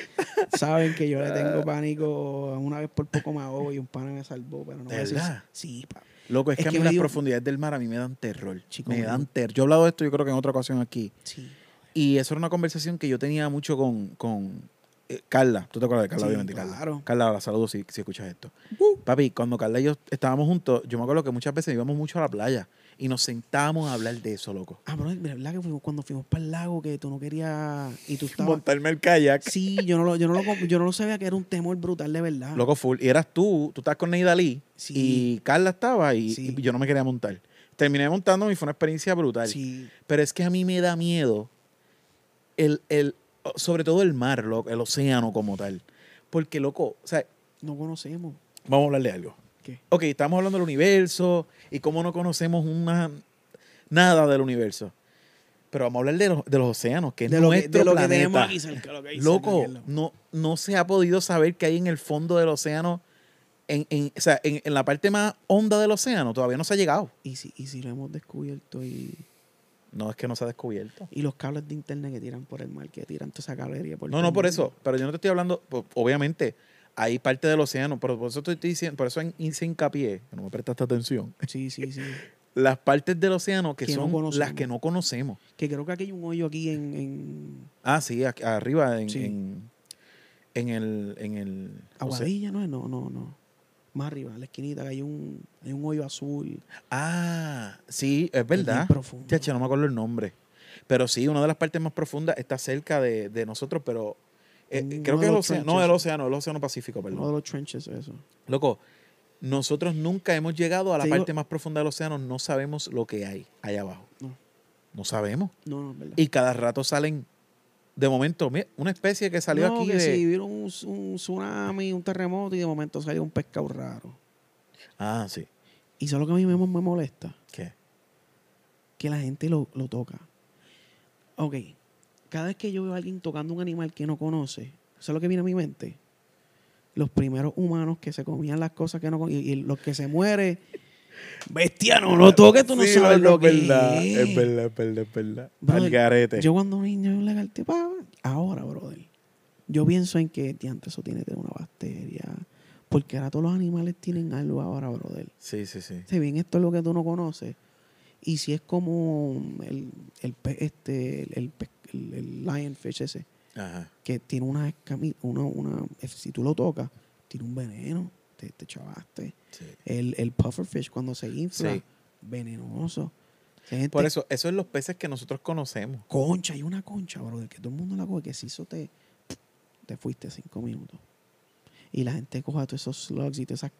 saben que yo le tengo pánico. Una vez por poco me ahogo y un pana me salvó. Pero no voy a decir. ¿Verdad? Sí, pa. Loco, es, Es que a mí las profundidades del mar a mí me dan terror. Chico, me dan terror. Yo he hablado de esto yo creo que en otra ocasión aquí. Sí. Y eso era una conversación que yo tenía mucho con, con eh, Carla. ¿Tú te acuerdas de Carla, Sí, obviamente, claro. Carla? Carla, la saludo si, si escuchas esto. Uh. Papi, cuando Carla y yo estábamos juntos, yo me acuerdo que muchas veces íbamos mucho a la playa y nos sentábamos a hablar de eso, loco. Ah, bro, ¿verdad que fuimos, cuando fuimos para el lago que tú no querías y tú estabas... Montarme el kayak. Sí, yo no, lo, yo, no lo, yo no lo sabía que era un temor brutal de verdad. Loco full. Y eras tú, tú estás con Neidalí Sí. y Carla estaba y, Sí. y yo no me quería montar. Terminé montándome y fue una experiencia brutal. Sí. Pero es que a mí me da miedo el, el, sobre todo el mar, loco, el océano como tal. Porque, loco, o sea, No conocemos. vamos a hablar de algo. ¿Qué? Ok, estamos hablando del universo y cómo no conocemos una, nada del universo. Pero vamos a hablar de los, de los océanos, que es De lo que, nuestro de lo que planeta. tenemos aquí cerca. Lo que hay Loco, lo- no, no se ha podido saber qué hay en el fondo del océano, en, en- o sea, en, en la parte más honda del océano, todavía no se ha llegado. ¿Y si, y si lo hemos descubierto y No es que no se ha descubierto. Y los cables de internet que tiran por el mar, que tiran toda esa cablería por No, no por eso. Pero yo no te estoy hablando, obviamente, hay parte del océano, pero por eso te estoy diciendo, por eso hice hincapié, que no me prestaste atención, Sí, sí, sí. las partes del océano que, son las que no conocemos. Que creo que aquí hay un hoyo aquí en, en Ah, sí, aquí- arriba en, Sí. en, en el... En el. Aguadilla, ¿no es? No, no, no. Más arriba, en la esquinita, que hay un, hay un hoyo azul. Ah, sí, es verdad. profundo. Chacho, no me acuerdo el nombre. Pero sí, una de las partes más profundas está cerca de, de nosotros, pero eh, creo que es el océano. No, el océano, el océano Pacífico, Uno de perdón. los trenches, eso. Loco, nosotros nunca hemos llegado a la Te digo- parte más profunda del océano, no sabemos lo que hay allá abajo. No. No sabemos. No, no, verdad. Y cada rato salen, de momento, mira, una especie que salió no, aquí que de... si vieron un, un tsunami, un terremoto y de momento salió un pescado raro. Ah, sí. Y eso es lo que a mí me, me molesta. ¿Qué? que la gente lo, lo toca. Ok, cada vez que yo veo a alguien tocando un animal que no conoce, eso es lo que viene a mi mente. Los primeros humanos que se comían las cosas que no y, y los que se muere. Bestia, no lo toques, tú no Sí, sabes lo que es verdad, es. verdad, es verdad, es verdad. Brother, Al garete. Yo cuando niño vi un lagarto, pa, ahora, brother, yo pienso en que diantre, eso tiene que tener una bacteria. Porque ahora todos los animales tienen algo ahora, brother. Sí, sí, sí. Si bien esto es lo que tú no conoces, y si es como el, el, pe- este, el, el- el lionfish ese, Ajá. que tiene una una, una, si tú lo tocas, tiene un veneno, te, te chavaste. Sí. El, el pufferfish cuando se infla, Sí. venenoso. Gente- Por eso, eso es los peces que nosotros conocemos. Concha, hay una concha, brother, que todo el mundo la coge, que si eso te, te fuiste cinco minutos. Y la gente coja todos esos slugs y todas esas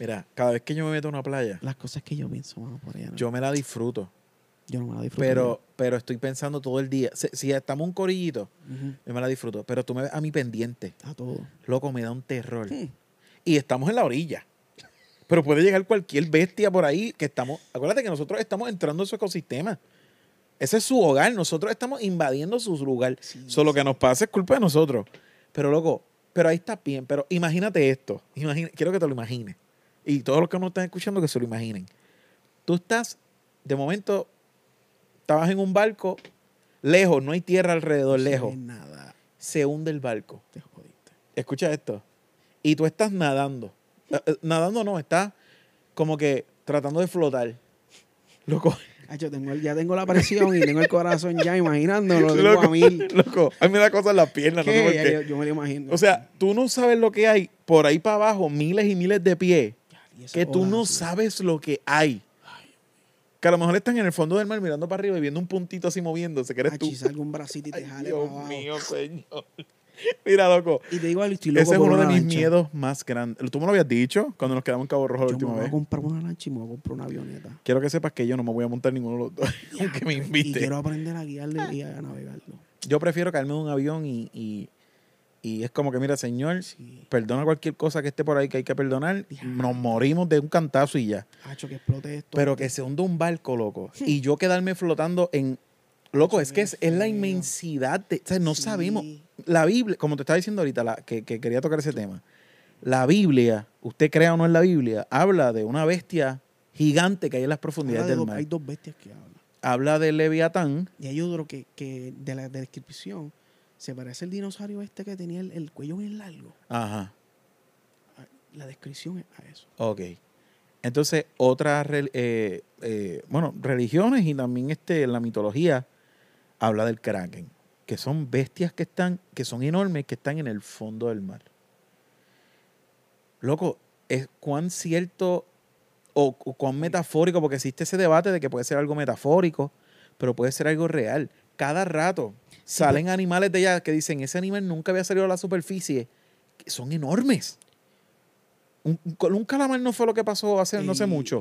Mira, cada vez que yo me meto a una playa, las cosas que yo pienso, mano, por allá. ¿no? yo me la disfruto. Yo no me la disfruto. Pero, pero estoy pensando todo el día. Si, si estamos un corillito, yo me la disfruto. Pero tú me ves a mi pendiente. A todo. Loco, me da un terror. Hmm. Y estamos en la orilla. Pero puede llegar cualquier bestia por ahí que estamos. Acuérdate que nosotros estamos entrando en su ecosistema. Ese es su hogar. Nosotros estamos invadiendo su lugar. Sí, Solo que nos pasa es culpa de nosotros. Pero, loco, pero ahí está bien. Pero imagínate esto. Imagina- quiero que te lo imagines. Y todos los que nos están escuchando que se lo imaginen. Tú estás, de momento, estabas en un barco, lejos, no hay tierra alrededor, No lejos. nada. Se hunde el barco. Te jodiste. Escucha esto. Y tú estás nadando. Eh, eh, Nadando no, estás como que tratando de flotar. Loco, yo tengo ya tengo la presión y tengo el corazón ya imaginándolo. Tengo loco, a mil. loco. A mí me da cosas en las piernas, no sé. Yo, yo me lo imagino. O sea, tú no sabes lo que hay por ahí para abajo, miles y miles de pies, que tú no sabes lo que hay. Que a lo mejor están en el fondo del mar mirando para arriba y viendo un puntito así moviéndose, que eres Ah, tú. un bracito y te Ay, jale Dios para abajo. mío, señor. Mira, loco. Y te digo algo, estoy loco Ese es por uno de mis lancha. miedos más grandes. Tú me lo habías dicho cuando nos quedamos en Cabo Rojo la Yo me voy a comprar una lancha y me voy a comprar una avioneta. Quiero que sepas que yo no me voy a montar ninguno de los dos, aunque me Y invite. quiero aprender a guiarle y a navegarlo. Yo prefiero caerme de un avión y, y, y es como que, mira, señor, Sí. perdona cualquier cosa que esté por ahí que hay que perdonar. Ya. Nos morimos de un cantazo y ya. Hacho, que explote esto. Pero que se hunda un barco, loco. Y yo quedarme flotando en... Loco, es que es, es la inmensidad. De, o sea, no Sí. sabemos. La Biblia, como te estaba diciendo ahorita, la, que, que quería tocar ese tema. La Biblia, usted crea o no en la Biblia, habla de una bestia gigante que hay en las profundidades de del dos- mar. hay dos bestias que hablan. Habla del Leviatán. Y hay otro que, que de la descripción se parece al dinosaurio este que tenía el, el cuello bien largo. Ajá. Ah, La descripción es a eso. Ok. Entonces, otras, eh, eh, bueno, religiones y también este, la mitología habla del kraken, que son bestias que están, que son enormes, que están en el fondo del mar. Loco, es cuán cierto o, o cuán metafórico, porque existe ese debate de que puede ser algo metafórico, pero puede ser algo real. Cada rato salen animales de allá que dicen, ese animal nunca había salido a la superficie, que son enormes. Un, calamar no fue lo que pasó hace no sé mucho,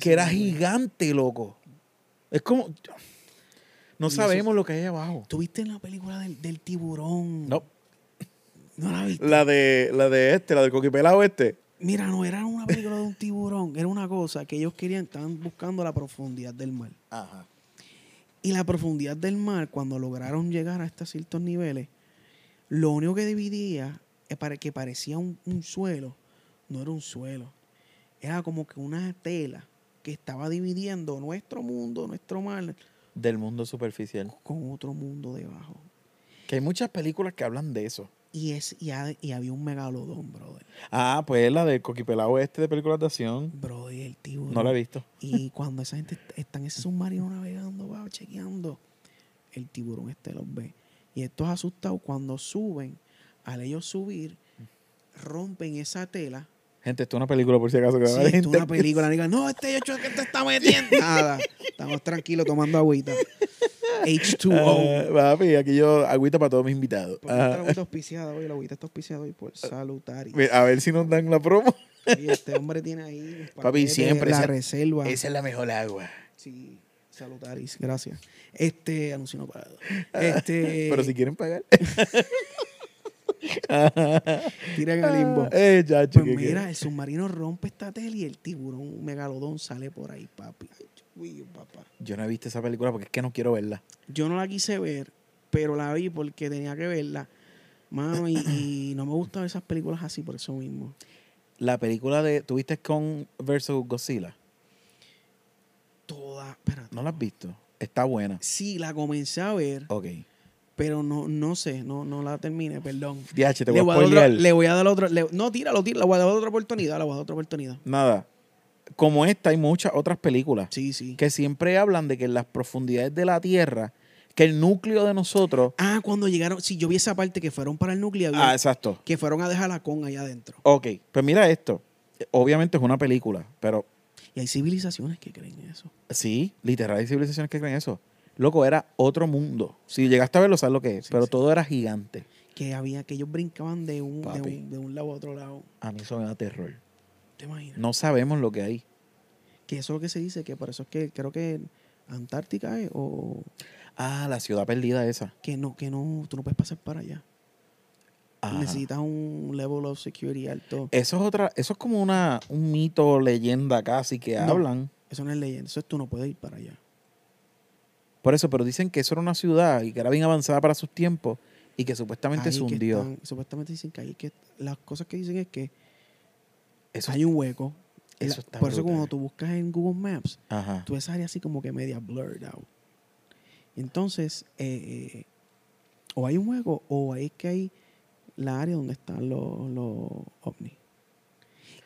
que era gigante, loco. Es como, no eso- sabemos lo que hay abajo. ¿Tuviste en la película del, del tiburón? No, ¿No la viste? la de, la de este, la del coquipelado este. Mira, no era una película de un tiburón. Era una cosa que ellos querían, estaban buscando la profundidad del mar. Ajá. Y la profundidad del mar, cuando lograron llegar a estos ciertos niveles, lo único que dividía, es para que parecía un, un suelo, no era un suelo. Era como que una tela que estaba dividiendo nuestro mundo, nuestro mar, Del mundo superficial. con otro mundo debajo. Que hay muchas películas que hablan de eso. Y, es, y, ha- y había un megalodón, brother. Ah, pues la de Coquipelado este de películas de acción. Brother, el tiburón. No la he visto. Y cuando esa gente est- está en ese submarino navegando, va chequeando, el tiburón este los ve. Y estos asustados, cuando suben, al ellos subir, rompen esa tela. Gente, esto es una película por si acaso. Que Sí, esto es una película. Digan, no, este hecho que te está metiendo. Nada, estamos tranquilos tomando agüita. H2O. Ah, papi, aquí yo agüita para todos mis invitados. Porque esta Ah, agüita auspiciada hoy, la agüita está auspiciada hoy por Salutaris. a ver si nos dan la promo. Y este hombre tiene ahí. Papi, siempre La esa- reserva. Esa es la mejor agua. Sí, Salutaris, gracias. Este, anuncio no pagado. Este, Pero si quieren pagar. tiran al limbo. Eh, chacho, Pues mira, el submarino rompe esta tela y el tiburón un megalodón sale por ahí, papi. Papá. Yo no he visto esa película porque es que no quiero verla. Yo no la quise ver, pero la vi porque tenía que verla. Mano, y, y no me gustan esas películas así por eso mismo. La película de. ¿Tuviste con versus Godzilla? Toda, espérate. ¿No la has visto? Está buena. Sí, la comencé a ver, Ok. Pero no, no sé, no, no la terminé, perdón. DH, te Le voy a voy, a spoilear. le voy a dar otra. le- no, tíralo, tíralo. Le voy a dar otra oportunidad. Le voy a dar otra oportunidad. Nada. Como esta, hay muchas otras películas Sí, sí. que siempre hablan de que en las profundidades de la Tierra, que el núcleo de nosotros. Ah, cuando llegaron. Sí, yo vi esa parte que fueron para el núcleo. Ah, exacto. que fueron a dejar la con allá adentro. Ok, pues mira esto. Obviamente es una película, pero Y hay civilizaciones que creen eso. sí, literal hay civilizaciones que creen eso. Loco, era otro mundo. Si llegaste a verlo, sabes lo que es. Sí, pero sí. todo era gigante. Que había, que ellos brincaban de un, de un, de un lado a otro lado. A mí eso me da terror. ¿Te imaginas? No sabemos lo que hay. Que eso es lo que se dice, que por eso es que creo que Antártica es, o Ah, la ciudad perdida esa. que no, que no, tú no puedes pasar para allá. Ajá. Necesitas un level of security alto. Eso es otra, eso es como una, un mito, leyenda casi que No. hablan. Eso no es leyenda, eso es tú no puedes ir para allá. Por eso, pero dicen que eso era una ciudad y que era bien avanzada para sus tiempos y que supuestamente Ahí se que hundió. están- supuestamente dicen que hay que las cosas que dicen es que Eso, hay un hueco. eso está por eso cuando tú buscas en Google Maps, Ajá. tú esa área así como que media blurred out. Entonces, eh, eh, o hay un hueco o es que hay la área donde están los, los ovnis.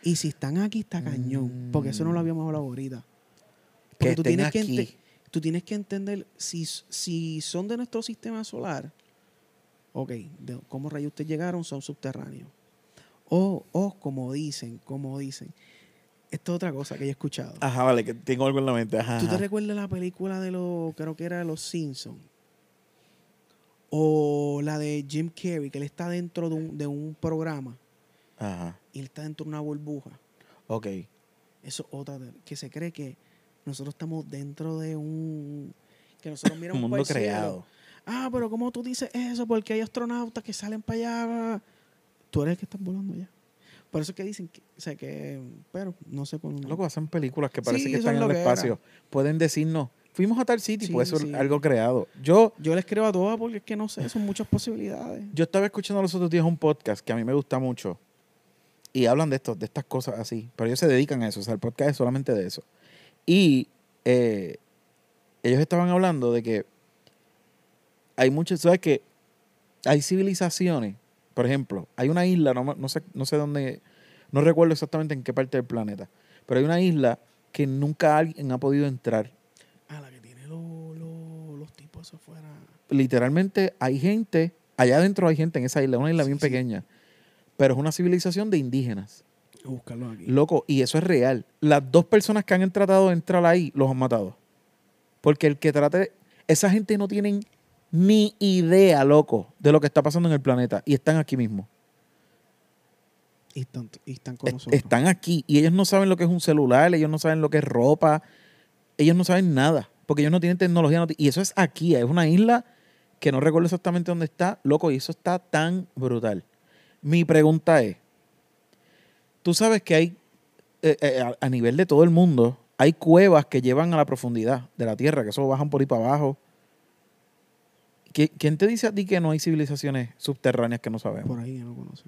Y si están aquí, está cañón. Porque eso no lo habíamos hablado ahorita. Mm. que Porque tú tienes que, aquí. ente- tú tienes que entender si, si son de nuestro sistema solar, ok, de cómo rayos ustedes llegaron, son subterráneos. O, o como dicen, como dicen. Esto es otra cosa que yo he escuchado. Ajá, vale, que tengo algo en la mente. Ajá. ¿Tú te ajá. recuerdas la película de los, creo que era de los Simpsons? O la de Jim Carrey, que él está dentro de un, de un programa Ajá. y él está dentro de una burbuja. Ok. Eso es otra, que se cree que nosotros estamos dentro de un... Que nosotros miramos Un mundo para el cielo. creado. Ah, pero ¿cómo tú dices eso? Porque hay astronautas que salen para allá. Tú eres el que estás volando allá. Por eso es que dicen que, o sea, que, pero no sé por Loco, hacen películas que parece Sí, que están es en el que era. espacio. Pueden decirnos, fuimos a tal sitio, Sí, puede ser sí. algo creado. Yo, Yo les creo a todas porque es que no sé, son muchas posibilidades. yo estaba escuchando los otros días un podcast que a mí me gusta mucho. Y hablan de esto, de estas cosas así. Pero ellos se dedican a eso. O sea, el podcast es solamente de eso. Y eh, ellos estaban hablando de que hay muchas, ¿sabes que Hay civilizaciones, por ejemplo, hay una isla, no, no, sé, no sé dónde, no recuerdo exactamente en qué parte del planeta, pero hay una isla que nunca alguien ha podido entrar. Ah, la que tiene los, tipos afuera. Literalmente hay gente, allá adentro hay gente en esa isla, una isla Sí, bien sí. pequeña, pero es una civilización de indígenas. Buscarlo aquí. Loco, y eso es real. Las dos personas que han tratado de entrar ahí los han matado. Porque el que trate. Esa gente no tienen ni idea, loco, de lo que está pasando en el planeta. Y están aquí mismo. Y están, y están con Es- nosotros. están aquí. Y ellos no saben lo que es un celular, ellos no saben lo que es ropa. Ellos no saben nada. Porque ellos no tienen tecnología. no y eso es aquí. Es una isla que no recuerdo exactamente dónde está. Loco, y eso está tan brutal. Mi pregunta es: Tú sabes que hay, eh, eh, a, nivel de todo el mundo, hay cuevas que llevan a la profundidad de la tierra, que eso bajan por ahí para abajo. ¿Qui- ¿Quién te dice a ti que no hay civilizaciones subterráneas que no sabemos? Por ahí que no conocen.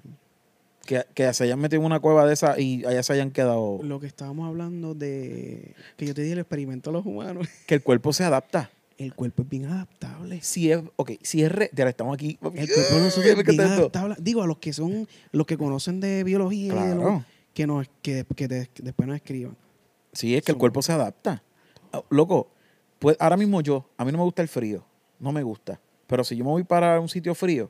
Que, que se hayan metido en una cueva de esa y allá se hayan quedado. Lo que estábamos hablando de. Que yo te di el experimento a los humanos. Que el cuerpo se adapta. El cuerpo es bien adaptable. Si es, ok, si es, re- ya estamos aquí. El cuerpo de nosotros es bien adaptable. Digo, a los que son, los que conocen de biología, de lo- que, nos, que, que te- después nos escriban. Sí, es que el cuerpo se adapta. Ah, Loco, pues ahora mismo yo, a mí no me gusta el frío. No me gusta. Pero si yo me voy para un sitio frío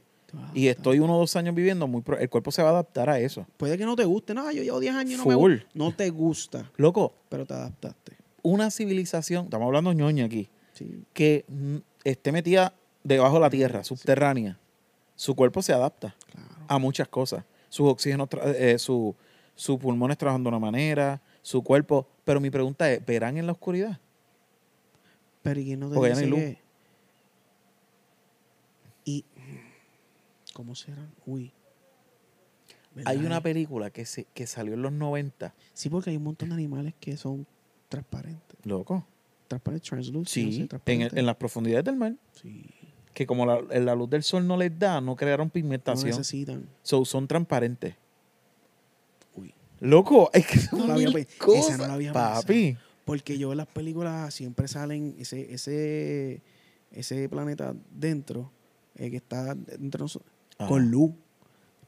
y estoy uno o dos años viviendo, muy pro- el cuerpo se va a adaptar a eso. Puede que no te guste. No, yo llevo 10 años y no me gusta. No te gusta, Loco, pero te adaptaste. una civilización, estamos hablando ñoña aquí, Sí. que mm, esté metida debajo de la tierra, subterránea, su cuerpo se adapta Claro. a muchas cosas. Sus oxígenos, tra- eh, su, sus pulmones trabajan de una manera, su cuerpo. Pero mi pregunta es, ¿verán en la oscuridad? Pero ¿y quién no te Porque ya no dice hay luz. que- Y... ¿Cómo serán? Uy. ¿Verdad, Hay una eh? película que, se, que salió en los 90. Sí, porque hay un montón de animales que son transparentes. Loco. Transparentes, translúcidos. Sí, no en, el- en las profundidades del mar. Sí. Que como la, la luz del sol no les da, no crearon No pigmentación. necesitan. So, son transparentes. Uy. Loco, es que No la había mil pe- esa cosas, no la había papi. Porque yo en las películas siempre salen ese, ese, ese planeta dentro, eh, que está dentro de nosotros, con luz.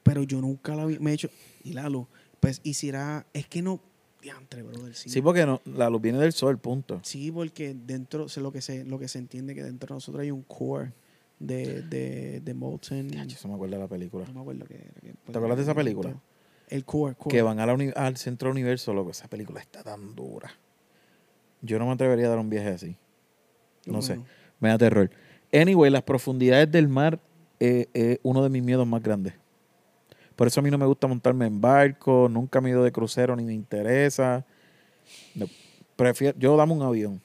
Pero yo nunca la vi, me he hecho, y la luz, pues hiciera, es que no, diantre, brother, sí. Sí, porque no, la luz viene del sol, punto. Sí, porque dentro, sé lo que se, lo que se entiende que dentro de nosotros hay un core de, de, de molten. Ya, Eso me acuerdo de la película. No me acuerdo qué era. que- ¿Te acuerdas de esa película? El core, core. Que van a la uni- al centro universo, loco. Esa película está tan dura. Yo no me atrevería a dar un viaje así. No sé. Me da terror. Anyway, las profundidades del mar eh, es uno de mis miedos más grandes. Por eso a mí no me gusta montarme en barco, nunca me he ido de crucero ni me interesa. No, prefiero, yo dame un avión.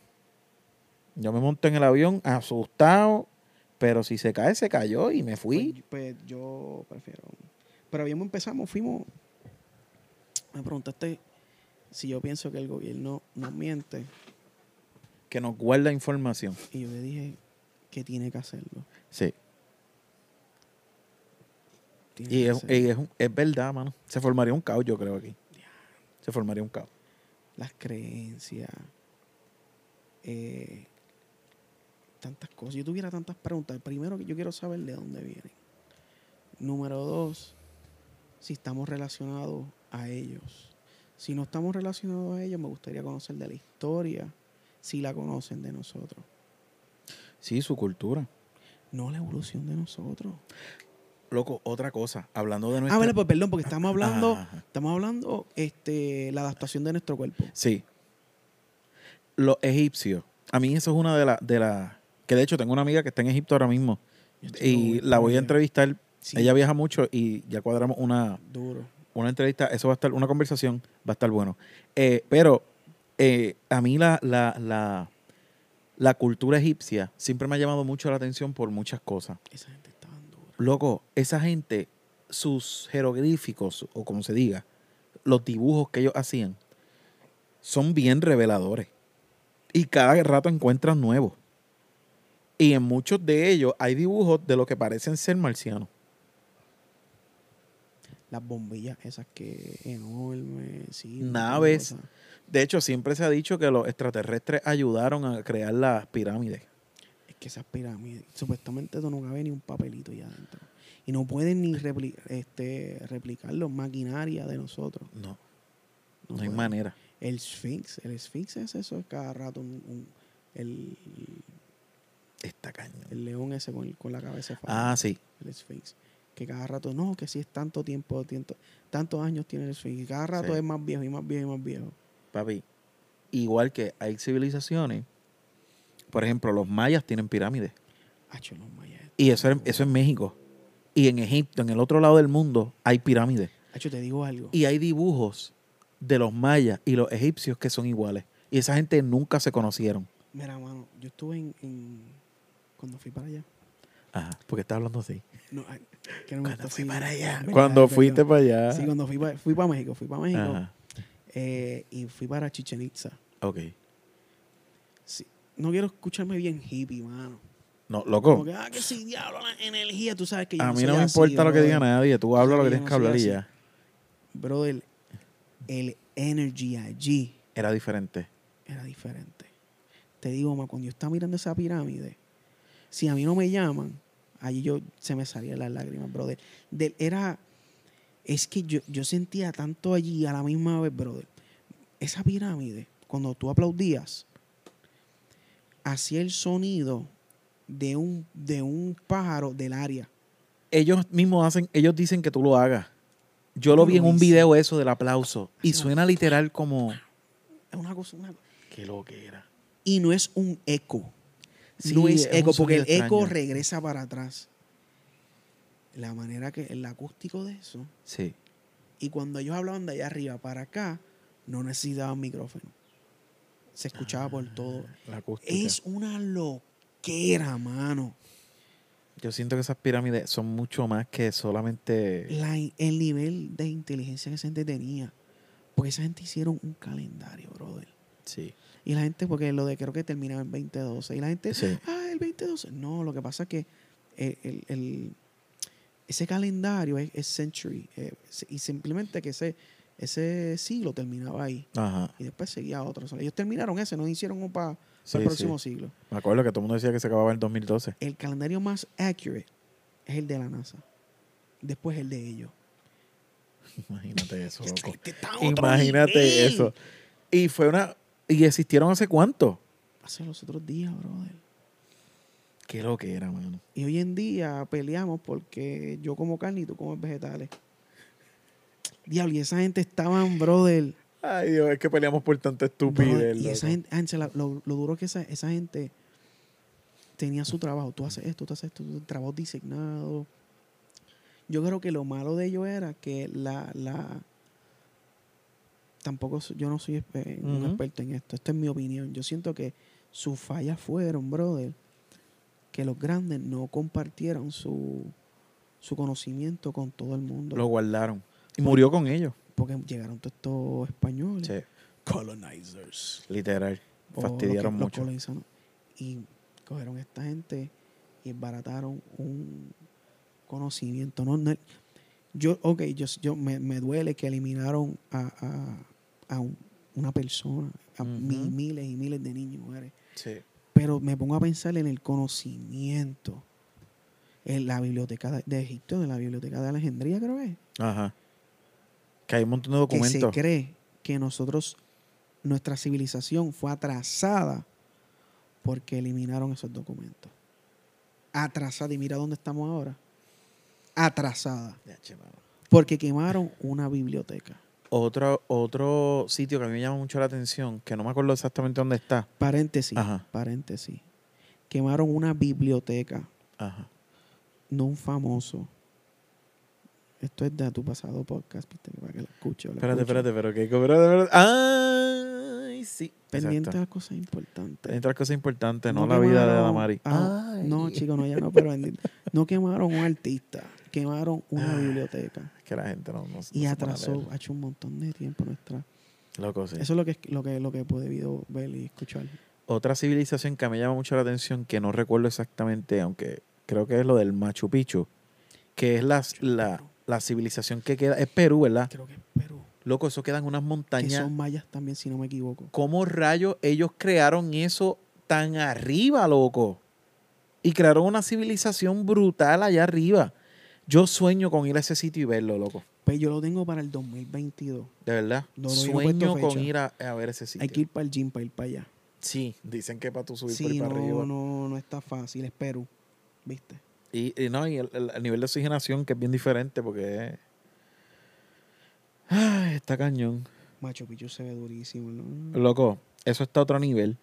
Yo me monto en el avión asustado, pero si se cae, se cayó y me fui. Pues, pues yo prefiero. Pero habíamos empezamos, fuimos. Me preguntaste si yo pienso que el gobierno nos miente. Que nos guarda información. Y yo le dije que tiene que hacerlo. Sí. Y es, y es, es verdad, mano. Se formaría un caos, yo creo, aquí. Se formaría un caos. Las creencias. eh, tantas cosas. Yo tuviera tantas preguntas. Primero que yo quiero saber de dónde vienen. Número dos, si estamos relacionados a ellos. Si no estamos relacionados a ellos, me gustaría conocer de la historia, si la conocen de nosotros. Sí, su cultura. No la evolución de nosotros. Loco, otra cosa. Hablando de nuestra... Ah, vale, pues perdón, porque estamos hablando, Ajá, ajá. estamos hablando este, la adaptación de nuestro cuerpo. Sí. Los egipcios. A mí eso es una de las... De la, que de hecho tengo una amiga que está en Egipto ahora mismo. Estoy Y la voy a entrevistar. Sí, Ella viaja mucho y ya cuadramos una, duro. una entrevista. Eso va a estar, una conversación, va a estar bueno. Eh, pero eh, a mí la, la, la, la cultura egipcia siempre me ha llamado mucho la atención por muchas cosas. Esa gente. Loco, esa gente, sus jeroglíficos, o como se diga, los dibujos que ellos hacían, son bien reveladores. Y cada rato encuentran nuevos. Y en muchos de ellos hay dibujos de lo que parecen ser marcianos. Las bombillas esas que enormes, sí. Naves. De hecho, siempre se ha dicho que los extraterrestres ayudaron a crear las pirámides. Que esas pirámides, supuestamente esto no cabe ni un papelito ya adentro. Y no pueden ni repli- este, replicar los maquinaria de nosotros. No, No, no hay pueden. manera. El Sphinx, el Sphinx es eso, es cada rato un, un- el, Está cañón. el león ese con, con la cabeza de Ah, sí. el Sphinx. Que cada rato, no, que si es tanto tiempo, tiempo- tantos años tiene el Sphinx. Y cada rato Sí. es más viejo y más viejo y más viejo. Papi, igual que hay civilizaciones, por ejemplo, los mayas tienen pirámides. Hacho, los mayas. Y eso, es- eso es México. Y en Egipto, en el otro lado del mundo, hay pirámides. Hacho, te digo algo. Y hay dibujos de los mayas y los egipcios que son iguales. Y esa gente nunca se conocieron. Mira, mano, yo estuve en, en- Cuando fui para allá. Ajá, porque estás hablando así. No, que no me Cuando fui así, para allá. Cuando fuiste para allá. Sí, cuando fui para, fui para México. Fui para México. Ajá, eh, y fui para Chichen Itza. ok. Sí, no quiero escucharme bien hippie, mano. No, Como loco, que, ah, que sí, diablo, la energía. Tú sabes que yo a mí soy no me así, importa lo que brother. diga nadie. Tú hablas lo que yo tienes no que hablar y soy ya. Brother, el energy allí Era diferente. era diferente. te digo, ma, cuando yo estaba mirando esa pirámide, si a mí no me llaman, allí yo se me salían las lágrimas, brother. Del- era, es que yo, yo sentía tanto allí a la misma vez, brother. Esa pirámide, cuando tú aplaudías, hacía el sonido de un, de un pájaro del área. Ellos mismos hacen, ellos dicen que tú lo hagas. Yo lo vi en un video eso del aplauso y suena literal como Es una cosa, una qué lo que era. Y no es un eco. Sí, no es eco, porque el eco regresa para atrás. La manera que, el acústico de eso. Sí. Y cuando ellos hablaban de allá arriba para acá, no necesitaban micrófono. Se escuchaba por todo. La. Es una loquera, mano. Yo siento que esas pirámides son mucho más que solamente La- el nivel de inteligencia que esa gente tenía. Porque esa gente hicieron un calendario, brother. sí. Y la gente, porque lo de creo que terminaba en 2012. Y la gente, Sí. ah, el 2012. No, lo que pasa es que el, el- el- ese calendario es, es century. eh, y simplemente que ese, ese siglo terminaba ahí. Ajá. Y después seguía otro. O sea, ellos terminaron ese, no hicieron uno para Sí, el sí. próximo siglo. Me acuerdo que todo el mundo decía que se acababa en 2012. El calendario más accurate es el de la NASA. Después el de ellos. Imagínate eso, loco. Imagínate nivel. eso. Y fue una y existieron hace cuánto? Hace los otros días, brother. Qué lo que era, mano. Y hoy en día peleamos porque yo como carne y tú comes vegetales. Diablo, y esa gente estaban, brother. Ay, Dios, es que peleamos por tanta estupidez. y esa gente, Ángela, lo, lo duro que esa, esa gente tenía su trabajo. Tú haces esto, tú haces esto, tu trabajo designado. Yo creo que lo malo de ello era que la, la tampoco yo no soy un experto en esto. Esta es mi opinión. Yo siento que sus fallas fueron, brother, que los grandes no compartieron su, su conocimiento con todo el mundo. Lo guardaron. Y murió con ellos. porque llegaron todos estos españoles. Sí, Colonizers. literal. o Fastidiaron los que- mucho. Y cogieron a esta gente y barataron un conocimiento. No, No- yo, ok, yo, yo me, me duele que eliminaron a, a- a un- una persona, a mi- miles y miles de niños y mujeres. Sí. Pero me pongo a pensar en el conocimiento. En la biblioteca de, de Egipto, en la biblioteca de Alejandría, creo que es. Ajá. Que hay un montón de que se documentos. cree que nosotros, nuestra civilización fue atrasada porque eliminaron esos documentos. Atrasada. Y mira dónde estamos ahora. Atrasada. Porque quemaron una biblioteca. Otro, otro sitio que a mí me llama mucho la atención, que no me acuerdo exactamente dónde está. Paréntesis. Ajá. Paréntesis. Quemaron una biblioteca. Ajá. No un famoso. Esto es de tu pasado podcast, viste, para que lo escuche. lo Espérate, escuche. espérate, pero que espérate, espérate. Ay, sí. Pendiente Exacto. a cosas importantes. Pendiente a las cosas importantes, no, No la vida de quemaron Adamari. a- Ay. no, chicos, no, ya no, pero. No quemaron un artista, quemaron una Ah, biblioteca. Es que la gente no, no, Y atrasó, ha hecho un montón de tiempo nuestra. Loco, sí. Eso es lo que, lo que, lo que he podido ver y escuchar. Otra civilización que me llama mucho la atención, que no recuerdo exactamente, aunque creo que es lo del Machu Picchu, que es la, la, la civilización que queda, es Perú, ¿verdad? Creo que es Perú. Loco, eso quedan unas Que montañas. son mayas también, si no me equivoco. ¿Cómo rayos ellos crearon eso tan arriba, loco? Y crearon una civilización brutal allá arriba. Yo sueño con ir a ese sitio y verlo, loco. Pues yo lo tengo para el 2022. De verdad. No, no, no sueño con ir a, a ver ese sitio. Hay que ir para el gym para ir para allá. Sí, dicen que para tú subir Sí, ahí no, para arriba. no, no está fácil. Es Perú. ¿Viste? Y, y no, y el, el- el nivel de oxigenación que es bien diferente porque Ay, está cañón. Machu Picchu se ve durísimo, ¿no? Loco, eso está a otro nivel.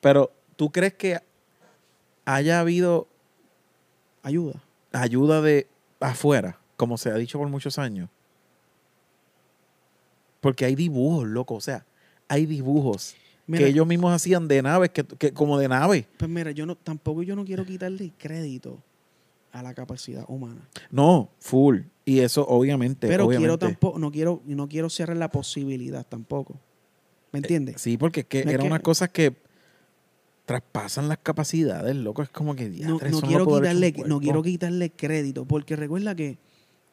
Pero, ¿tú crees que haya habido Ayuda. ayuda de afuera, como se ha dicho por muchos años? Porque hay dibujos, loco. O sea, hay dibujos Mira, que ellos mismos hacían de naves, que, que como de nave. Pues mira, yo no, tampoco yo no quiero quitarle crédito a la capacidad humana. No, full. Y eso, obviamente. Pero quiero tampoco, no quiero, no quiero cerrar la posibilidad tampoco. ¿Me entiendes? Sí, porque es que No eran que- unas cosas que traspasan las capacidades, loco. Es como que no, no quiero quitarle, no quiero quitarle crédito, porque recuerda que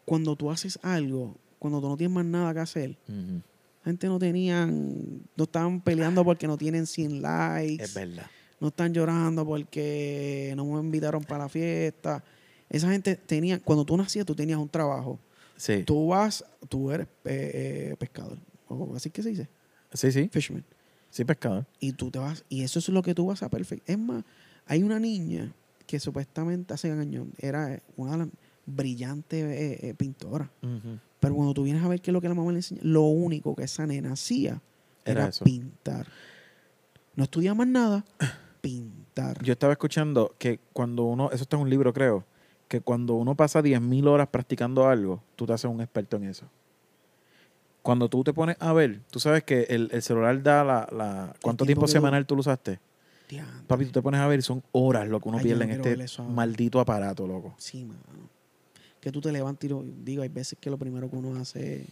cuando tú haces algo, cuando tú no tienes más nada que hacer. La gente no tenían, no estaban peleando porque no tienen 100 likes. Es verdad. no están llorando porque no me invitaron para la fiesta. Esa gente tenía, cuando tú nacías, tú tenías un trabajo. Sí. Tú vas, tú eres eh, eh, pescador, o así que se dice, Sí, sí. fisherman. Sí, pescador. Y tú te vas, y eso es lo que tú vas a perfecto. Es más, hay una niña que supuestamente hace años era una brillante eh, eh, pintora. Pero cuando tú vienes a ver qué es lo que la mamá le enseña, lo único que esa nena hacía Era era, pintar. No estudiaba más nada, pintar. Yo estaba escuchando que cuando uno, eso está en un libro creo, que cuando uno pasa 10.000 horas practicando algo, tú te haces un experto en eso. Cuando tú te pones a ver, tú sabes que el, el celular da la... la ¿Cuánto tiempo tiempo semanal tú lo usaste? Papi, tú te pones a ver y son horas lo que uno Ay, pierde en este maldito aparato, loco. Sí, mano. Que tú te levantas y lo, digo, hay veces que lo primero que uno hace.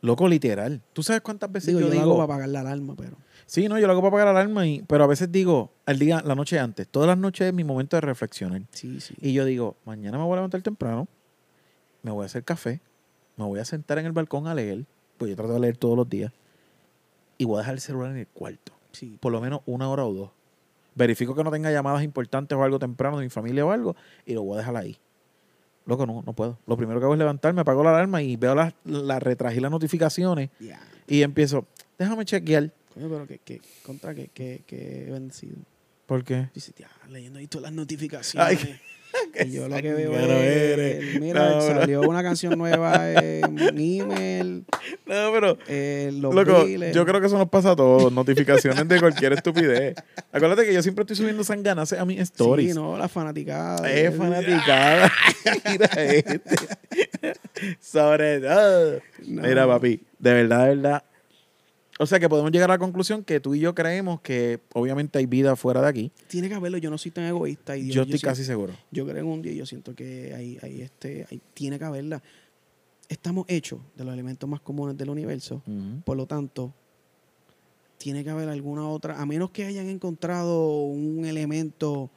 Loco, literal. ¿Tú sabes cuántas veces Digo, yo, yo lo hago para apagar la alarma, pero. Sí, no, yo lo hago para apagar la alarma, y, pero a veces digo, al día, la noche antes, todas las noches es mi momento de reflexionar. Sí, sí. Y yo digo, mañana me voy a levantar temprano, me voy a hacer café, me voy a sentar en el balcón a leer, pues yo trato de leer todos los días, y voy a dejar el celular en el cuarto, sí. por lo menos una hora o dos. Verifico que no tenga llamadas importantes o algo temprano de mi familia o algo, y lo voy a dejar ahí. Loco, no, no puedo. Lo primero que hago es levantarme, apago la alarma y veo las, la, retrají las notificaciones Ya. y empiezo, déjame chequear. Coño, pero que, que contra que, que, que bendecido. ¿Por qué? Dice, ya, leyendo ahí todas las notificaciones. y yo lo que veo es, eres. mira, No, salió una canción nueva en email, No, pero eh, los Loco, yo creo que eso nos pasa a todos. Notificaciones de cualquier estupidez. Acuérdate que yo siempre estoy subiendo sanganas a mis stories. Sí, no, la fanaticada. Es fanaticada. Mira este. Sobre todo. No. Mira, papi, de verdad, de verdad. O sea que podemos llegar a la conclusión que tú y yo creemos que obviamente hay vida fuera de aquí. Tiene que haberlo, yo no soy tan egoísta. Y Dios, yo estoy casi seguro. Yo creo en un día y yo siento que hay, hay este, hay- tiene que haberla. Estamos hechos de los elementos más comunes del universo. Por lo tanto, tiene que haber alguna otra, a menos que hayan encontrado un elemento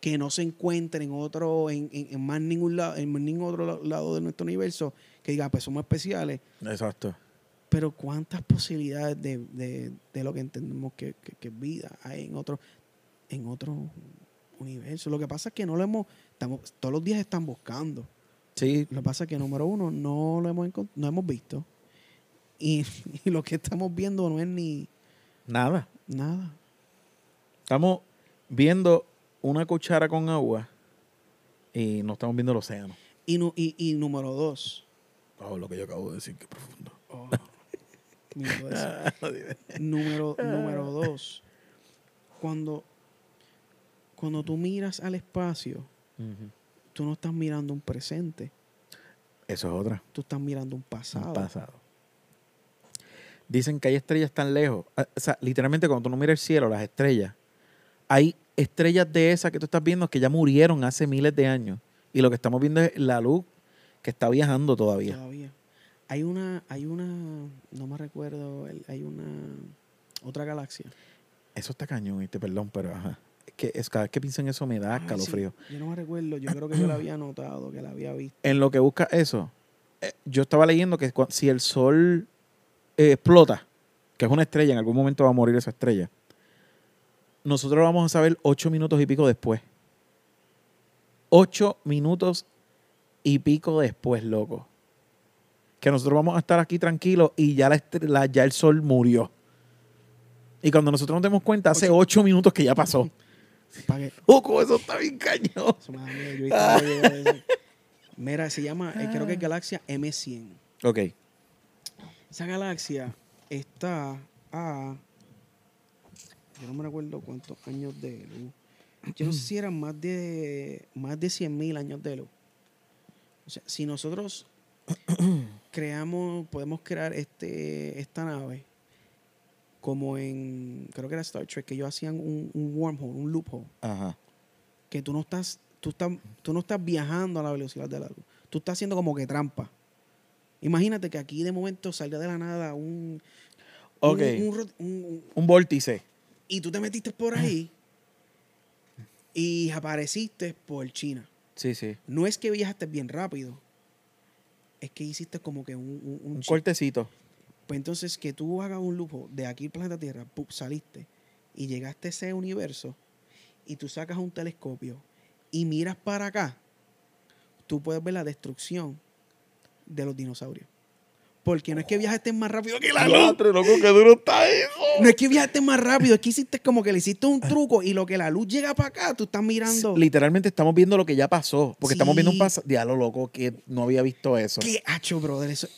que no se encuentre en otro, en, en- en más ningún lado, en ningún otro la- lado de nuestro universo, que diga, pues somos especiales. Exacto. Pero cuántas posibilidades de, de- de lo que entendemos que, que- que es vida hay en otro, en otro universo. Lo que pasa es que no lo hemos, estamos, todos los días están buscando. Sí, Lo que pasa es que, número uno, no lo hemos, no hemos visto. Y, y lo que estamos viendo no es ni nada. nada. Estamos viendo una cuchara con agua y no estamos viendo el océano. Y, y, y número dos. Oh, lo que yo acabo de decir, qué profundo. oh, de eso. número, número dos. Cuando, cuando tú miras al espacio, Ujú. tú no estás mirando un presente, Eso es otra. tú estás mirando un pasado. pasado. Dicen que hay estrellas tan lejos. Ah, O sea, literalmente cuando tú no miras el cielo, las estrellas, hay estrellas de esas que tú estás viendo que ya murieron hace miles de años. Y lo que estamos viendo es la luz que está viajando todavía. Todavía. Hay una, hay una, no me recuerdo, el- hay una otra galaxia. Eso está cañón, ¿viste? perdón, pero ajá. Es que es, cada vez que pienso en eso me da Ay, calofrío. sí, yo no me recuerdo, yo creo que yo la había notado, que la había visto. En lo que busca eso, eh, yo estaba leyendo que si el sol eh, explota, que es una estrella, en algún momento va a morir esa estrella, nosotros lo vamos a saber ocho minutos y pico después. Ocho minutos y pico después, loco. Que nosotros vamos a estar aquí tranquilos y ya, la ya el sol murió. Y cuando nosotros nos demos cuenta, hace ocho minutos que ya pasó. Pa' que- Loco, eso está bien cañón. eso me da miedo, yo he visto videos de eso. Mira, se llama, eh, creo que es Galaxia M100. Ok. Esa galaxia está a. Yo no me recuerdo cuántos años de luz. Yo no sé si eran más de más de 100.000 años de luz. O sea, si nosotros creamos, podemos crear este esta nave como en, creo que era Star Trek, que ellos hacían un, un wormhole, un loophole, Ajá. que tú no estás, tú estás, tú no estás viajando a la velocidad de la luz. Tú estás haciendo como que trampa. Imagínate que aquí de momento salga de la nada un, Ok. un- un- un- Un vórtice. y tú te metiste por ahí y apareciste por China. Sí, sí. No es que viajaste bien rápido, es que hiciste como que un, un, un Un chi- cortecito. Pues entonces que tú hagas un lujo de aquí, planeta Tierra, ¡pum! saliste y llegaste a ese universo y tú sacas un telescopio y miras para acá, tú puedes ver la destrucción de los dinosaurios. Porque no es que viajaste más rápido que la luz. Diatre, loco, qué duro está eso. No es que viajaste más rápido, es que hiciste como que le hiciste un truco y lo que la luz llega para acá, tú estás mirando. Literalmente estamos viendo lo que ya pasó. Porque estamos viendo un Sí. pasado. Diablo, loco, que no había visto eso. ¿Qué hacho, brother? Eso,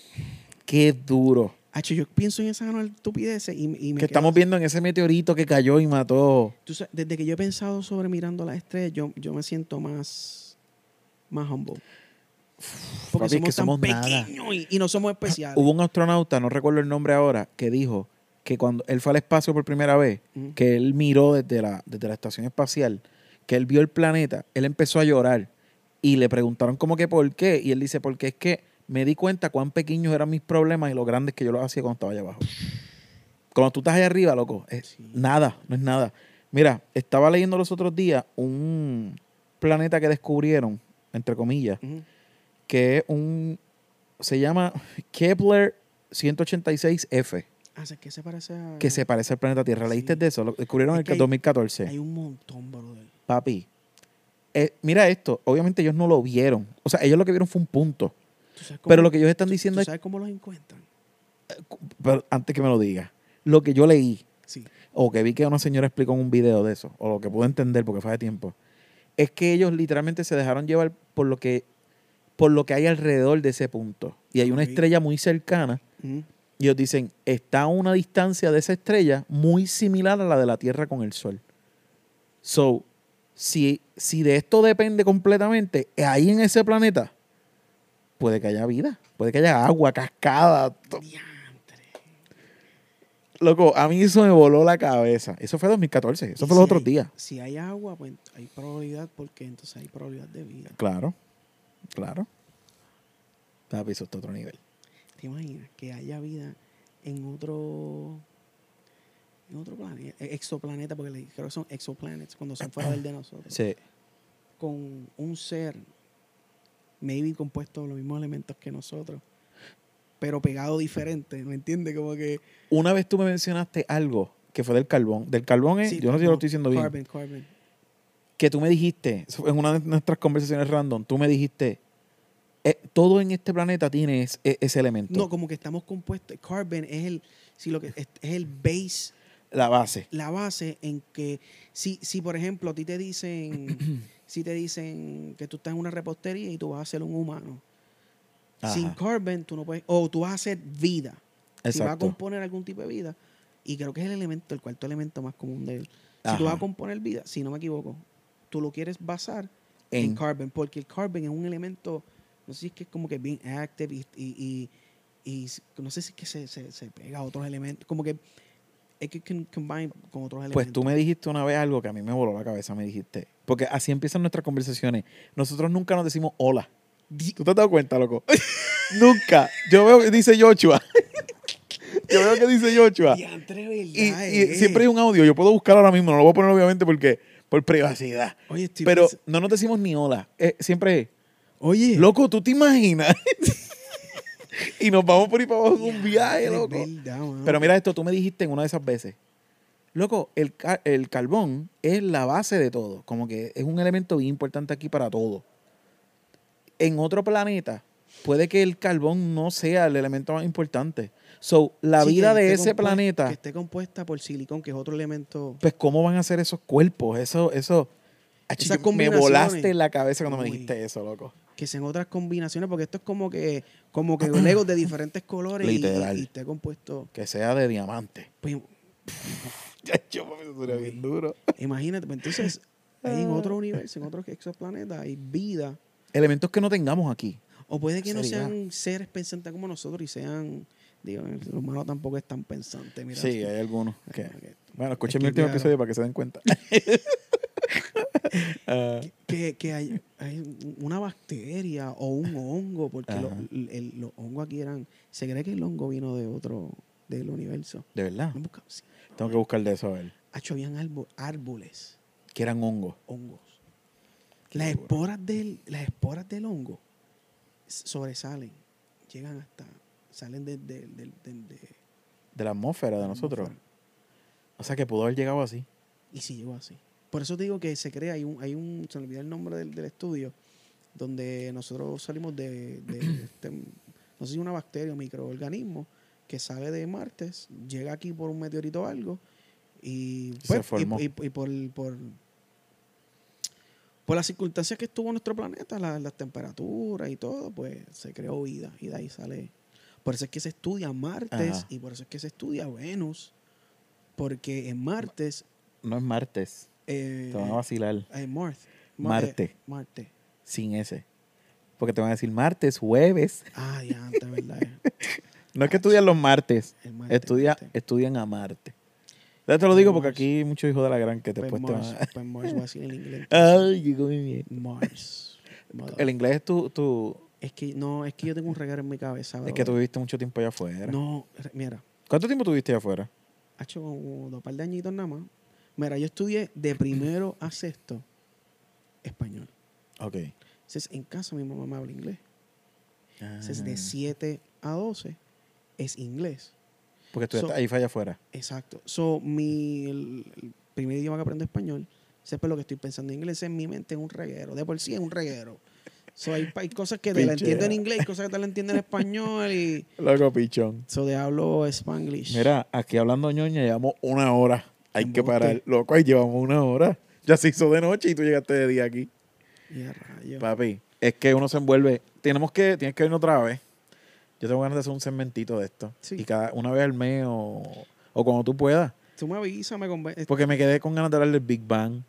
Qué duro. hacho, yo pienso en esas estupideces y, y me Que estamos así. viendo en ese meteorito que cayó y mató. Tú sabes, desde que yo he pensado sobre mirando las estrellas, yo, yo me siento más, más humble. Porque Papi, es que somos, tan nada. pequeños y, y no somos especiales. Hubo un astronauta, no recuerdo el nombre ahora, que dijo que cuando él fue al espacio por primera vez, que él miró desde la, desde la estación espacial, que él vio el planeta, él empezó a llorar y le preguntaron como que por qué. Y él dice, porque es que me di cuenta cuán pequeños eran mis problemas y lo grandes que yo los hacía cuando estaba allá abajo. Cuando tú estás allá arriba, loco, es Sí. nada, no es nada. Mira, estaba leyendo los otros días un planeta que descubrieron, entre comillas. Que es un, se llama Kepler 186F, Ah, que se parece a... que se parece al planeta Tierra. ¿Leíste de eso? Lo descubrieron Es en el hay- 2014. Hay un montón, brother. Papi, eh, mira esto, obviamente ellos no lo vieron. O sea, ellos lo que vieron fue un punto. ¿Tú sabes Pero lo que ellos están tú- diciendo ¿tú es, sabes cómo los encuentran? pero antes que me lo diga, lo que yo leí, Sí. o que vi que una señora explicó en un video de eso, o lo que pude entender porque fue de tiempo, es que ellos literalmente se dejaron llevar por lo que, por lo que hay alrededor de ese punto. Y hay una estrella muy cercana. Y ellos dicen, está a una distancia de esa estrella muy similar a la de la Tierra con el Sol. So, si, si de esto depende completamente, ahí en ese planeta, puede que haya vida, puede que haya agua, cascada. Loco, a mí eso me voló la cabeza. Eso fue 2014, eso fue los otros hay- días. Si hay agua, pues hay probabilidad, porque entonces hay probabilidad de vida. Claro, claro. Papi, eso está otro nivel. ¿Te imaginas que haya vida en otro en otro planeta, exoplaneta, porque creo que son exoplanets cuando son fuera del de nosotros, Sí. con un ser maybe compuesto de los mismos elementos que nosotros, pero pegado diferente, ¿me entiendes? Como que Una vez tú me mencionaste algo que fue del carbón. Del carbón es, sí, yo no sé si lo estoy diciendo bien. Carbon, carbon. Que tú me dijiste, en una de nuestras conversaciones random, tú me dijiste, eh, todo en este planeta tiene es- e- ese elemento, No, como que estamos compuestos. Carbon es el, si lo que es, es el base la base. la base en que si, si por ejemplo a ti te dicen si te dicen que tú estás en una repostería y tú vas a ser un humano Ajá. sin carbon tú no puedes o tú vas a hacer vida si vas a Exacto. componer algún tipo de vida y creo que es el elemento el cuarto elemento más común de él si tú vas a componer vida si no me equivoco tú lo quieres basar en, En- carbon porque el carbon es un elemento no sé si es que es como que bien active y, y, y- y s- no sé si es que se, se, se pega a otros elementos como que es que can combine con otros elementos Pues tú me dijiste una vez algo que a mí me voló la cabeza, me dijiste, porque así empiezan nuestras conversaciones. Nosotros nunca nos decimos hola. ¿Tú te has dado cuenta, loco? nunca. Yo veo que dice Yochua. Yo veo que dice Yochua. Y, ¿verdad, y eh? siempre hay un audio. Yo puedo buscarlo ahora mismo. No lo voy a poner obviamente porque por privacidad. Oye, estoy Pero no nos decimos ni hola. Eh, siempre es, Oye, Loco, ¿tú te imaginas? y nos vamos por ahí para abajo en un viaje, loco. Pero mira esto, tú me dijiste en una de esas veces. Loco, el, ca- el carbón es la base de todo. Como que es un elemento bien importante aquí para todo. En otro planeta, puede que el carbón no sea el elemento más importante. So, la Sí, vida de ese planeta, Que esté compuesta por silicón, que es otro elemento. pues, ¿cómo van a ser esos cuerpos? Eso, eso. Esas yo- me volaste la cabeza cuando me dijiste eso, loco. Que sean otras combinaciones, porque esto es como que como que legos de diferentes colores y- Literal. Y, esté compuesto. Que sea de diamante. Pues, Yo, sería bien duro. imagínate, pues entonces, ahí en otro universo, en otro exoplaneta, hay vida. Elementos que no tengamos aquí. O puede que no sean seres pensantes como nosotros y sean. Digo, el ser humano tampoco es tan pensante. Mira, sí, hay algunos. Que, que- bueno, escuchen que mi último episodio para que se den cuenta. Ah, que, que hay, hay una bacteria o un hongo, porque lo- Ajá. el- los hongos aquí eran. Se cree que el hongo vino de otro. del universo. de verdad. No busca- sí. Tengo que buscar de eso a ver. Hacho, habían árbo- árboles, Que eran hongos. hongos. Las esporas, del, las esporas del hongo sobresalen, llegan hasta. Salen de, de- de- de la atmósfera de La nosotros. atmósfera. O sea que pudo haber llegado así. Y sí llegó así. Por eso te digo que se crea, hay un, hay un se me olvidó el nombre del, del estudio, donde nosotros salimos de, de este, no sé si una bacteria o microorganismo que sale de Marte, llega aquí por un meteorito o algo, y, pues, y, y por, por, por las circunstancias que estuvo nuestro planeta, la- las temperaturas y todo, pues se creó vida y de ahí sale. Por eso es que se estudia Martes Ajá. y por eso es que se estudia Venus, porque en Martes No es martes. eh, Te van a vacilar. eh, Marth. Ma- Marte. eh, Marte. Sin ese. Porque te van a decir martes, jueves. Ah, diante, ¿verdad? No es que estudian los martes. El Marte, Estudia, Marte. estudian a Marte. Ya te lo digo porque Mars. aquí hay muchos hijos de la gran que Pues después te van Mars, a... pues Mars va a decir en inglés. Ay, llegó mi bien. Mars. El inglés es tu, tu... Es que no, es que yo tengo un regalo en mi cabeza. Es que tú viviste mucho tiempo allá afuera. No, mira, ¿Cuánto tiempo tuviste allá afuera? ha hecho como dos par de añitos nada más. Mira, yo estudié de primero a sexto español. Ok. Entonces, en casa mi mamá me habla inglés. Entonces, Ah. de 7 a 12 es inglés. Porque tú So- ahí fue allá afuera. Exacto. So, mi, el, el primer idioma que aprendo es español. Siempre lo que estoy pensando en inglés en mi mente es un reguero. De por sí es un reguero. So, hay, hay cosas que te la entiendo en inglés, cosas que te la entiendo en español y Loco, pichón. so de hablo spanglish. Mira, aquí hablando ñoña, llevamos una hora. Hay que parar. Loco, ahí llevamos una hora. Ya se hizo de noche y tú llegaste de día aquí. Y a rayos. Papi, es que uno se envuelve. Tenemos que, tienes que irnos otra vez. Yo tengo ganas de hacer un segmentito de esto. Sí. Y cada una vez al mes o, o cuando tú puedas. Tú me avisas, me conven- Porque me quedé con ganas de hablar del Big Bang,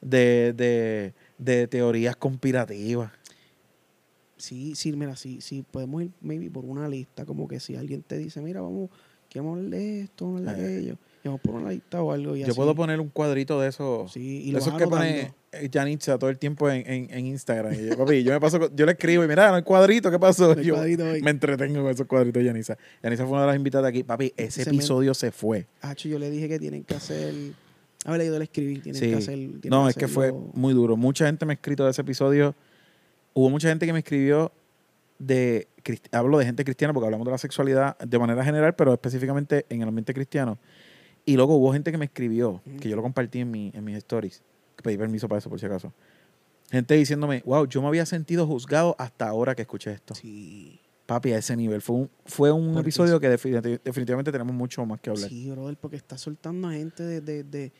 de, de, de teorías conspirativas. Sí, sí, mira, sí, sí, podemos ir maybe por una lista, como que si alguien te dice, mira, vamos, queremos hablar de esto, vamos a hablar de Eh. aquello, y vamos por una lista o algo. Y Yo así. puedo poner un cuadrito de esos. Sí, y de lo esos vas que pone anotando. eh, todo el tiempo en, en, en Instagram. Y yo, papi, yo me paso, yo le escribo y mira, no hay cuadrito, ¿qué pasó? El Yo cuadrito hoy. me entretengo con esos cuadritos de Yanitza. Yanitza fue una de las invitadas aquí. Papi, ese Se me- episodio se fue. Hacho, yo le dije que tienen que hacer. Haber leído el escribir, tienen Sí. que hacer. tienen No, es que fue muy duro. Mucha gente me ha escrito de ese episodio. Hubo mucha gente que me escribió de. Hablo de gente cristiana porque hablamos de la sexualidad de manera general, pero específicamente en el ambiente cristiano. Y luego hubo gente que me escribió, que yo lo compartí en, mi, en mis stories. que Pedí permiso para eso, por si acaso. Gente diciéndome, wow, yo me había sentido juzgado hasta ahora que escuché esto. Sí. Papi, a ese nivel. Fue un, fue un episodio que definitiv- definitivamente tenemos mucho más que hablar. Sí, brother, porque está soltando a gente de. de, de-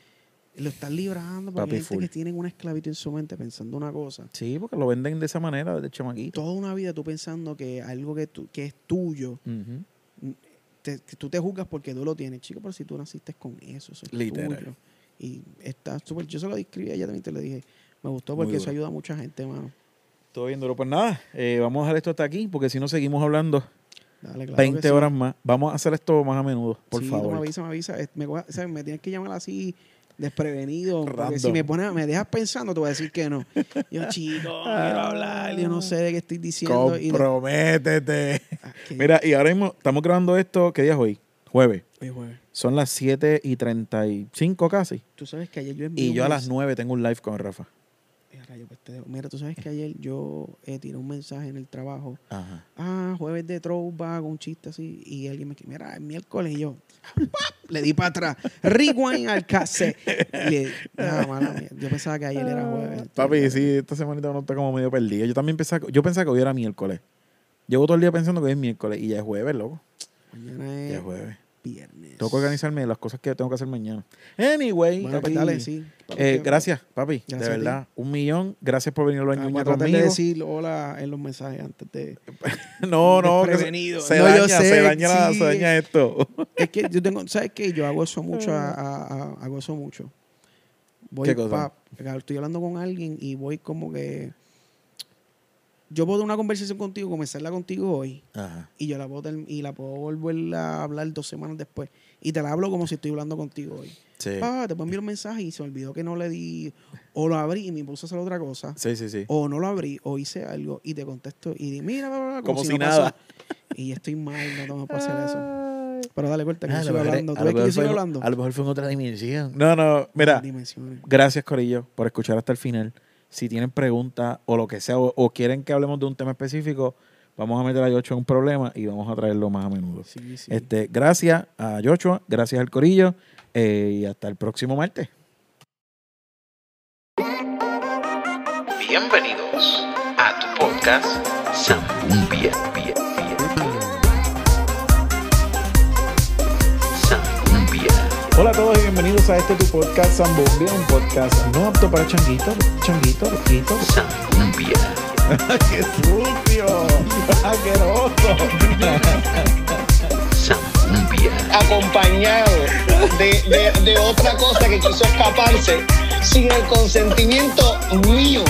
lo están librando porque Papi, hay gente full. que tienen una esclavitud en su mente pensando una cosa. Sí, porque lo venden de esa manera, desde chamaquito. Toda una vida tú pensando que algo que, tú, que es tuyo, Ujú. te- que tú te juzgas porque tú lo tienes, chico, pero si tú naciste con eso, eso es Literal. tuyo. Y está súper. Yo se lo describí a ella también, te lo dije. Me gustó porque eso ayuda a mucha gente, mano. Todo bien duro. Pues nada, eh, vamos a dejar esto hasta aquí, porque si no seguimos hablando Dale, claro 20 que sí. horas más. Vamos a hacer esto más a menudo, por Sí, favor. me avisa, me avisa. Me tienes que llamar así desprevenido. Porque si me pones, me dejas pensando, te voy a decir que no. Yo, chico, quiero hablar, yo no sé de qué estoy diciendo. y- Comprométete. Ah, Mira, y ahora mismo estamos grabando esto, ¿qué día es hoy? Jueves. Son las 7 y 35 casi. Tú sabes que ayer yo envié Y yo a las mens- 9 tengo un live con Rafa. Rayo, pues te dejo. Mira, tú sabes que ayer yo eh, tiré un mensaje en el trabajo. Ajá. Ah, jueves de throwback, un chiste así. Y alguien me dice, mira, es miércoles. Y yo, ¡pap! le di para atrás. Rewind al cassette. Y le- ah, mala mía. Yo pensaba que ayer era jueves. Papi, sí, esta semanita uno está como medio perdido. Yo también pensaba, yo pensaba que hoy era miércoles. Llevo todo el día pensando que hoy es miércoles y ya es jueves, loco. Mañana Ya es es jueves. Viernes. Tengo que organizarme de las cosas que tengo que hacer mañana. Anyway, Bueno, pues dale, sí. Eh, gracias, papi. Gracias de verdad. Un millón. Gracias por venir al baño tratar conmigo. de decir hola en los mensajes antes de... no, no, que se, No, daña, yo se sé, daña, la- sí. se daña esto. Es que yo tengo, ¿sabes qué? Yo hago eso mucho, a- a- a- hago eso mucho. Voy ¿Qué cosa? pa- estoy hablando con alguien y voy como que... Yo puedo una conversación contigo, comenzarla contigo hoy, Ajá. y yo la puedo, y la puedo volver a hablar dos semanas después. Y te la hablo como si estoy hablando contigo hoy. Sí. Ah, te puedo enviar un mensaje y se me olvidó que no le di... O lo abrí y me puse a hacer otra cosa. Sí, sí, sí. O no lo abrí, o hice algo y te contesto y di, mira, bla, bla, bla, Como si no nada. pasó. Y estoy mal, no tengo para hacer eso. Pero dale corta, que Ah, yo sigo hablando. ¿Tú ves que yo sigo hablando? A lo mejor fue en otra dimensión. No, no, mira, gracias Corillo por escuchar hasta el final. Si tienen preguntas o lo que sea, o, o quieren que hablemos de un tema específico, vamos a meter a Yocho en un problema y vamos a traerlo más a menudo. Sí, sí. Este, gracias a Yocho, gracias al Corillo eh, y hasta el próximo martes. Bienvenidos a tu podcast Zambumbia. Hola a todos y bienvenidos a este tu podcast Zambumbia, un podcast no apto para changuitos, changuitos, changuitos. Zambumbia. ¡Qué sucio! ¡Asqueroso! Zambumbia. acompañado de, de- de otra cosa que quiso escaparse sin el consentimiento mío.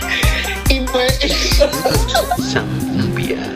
y pues. Zambumbia.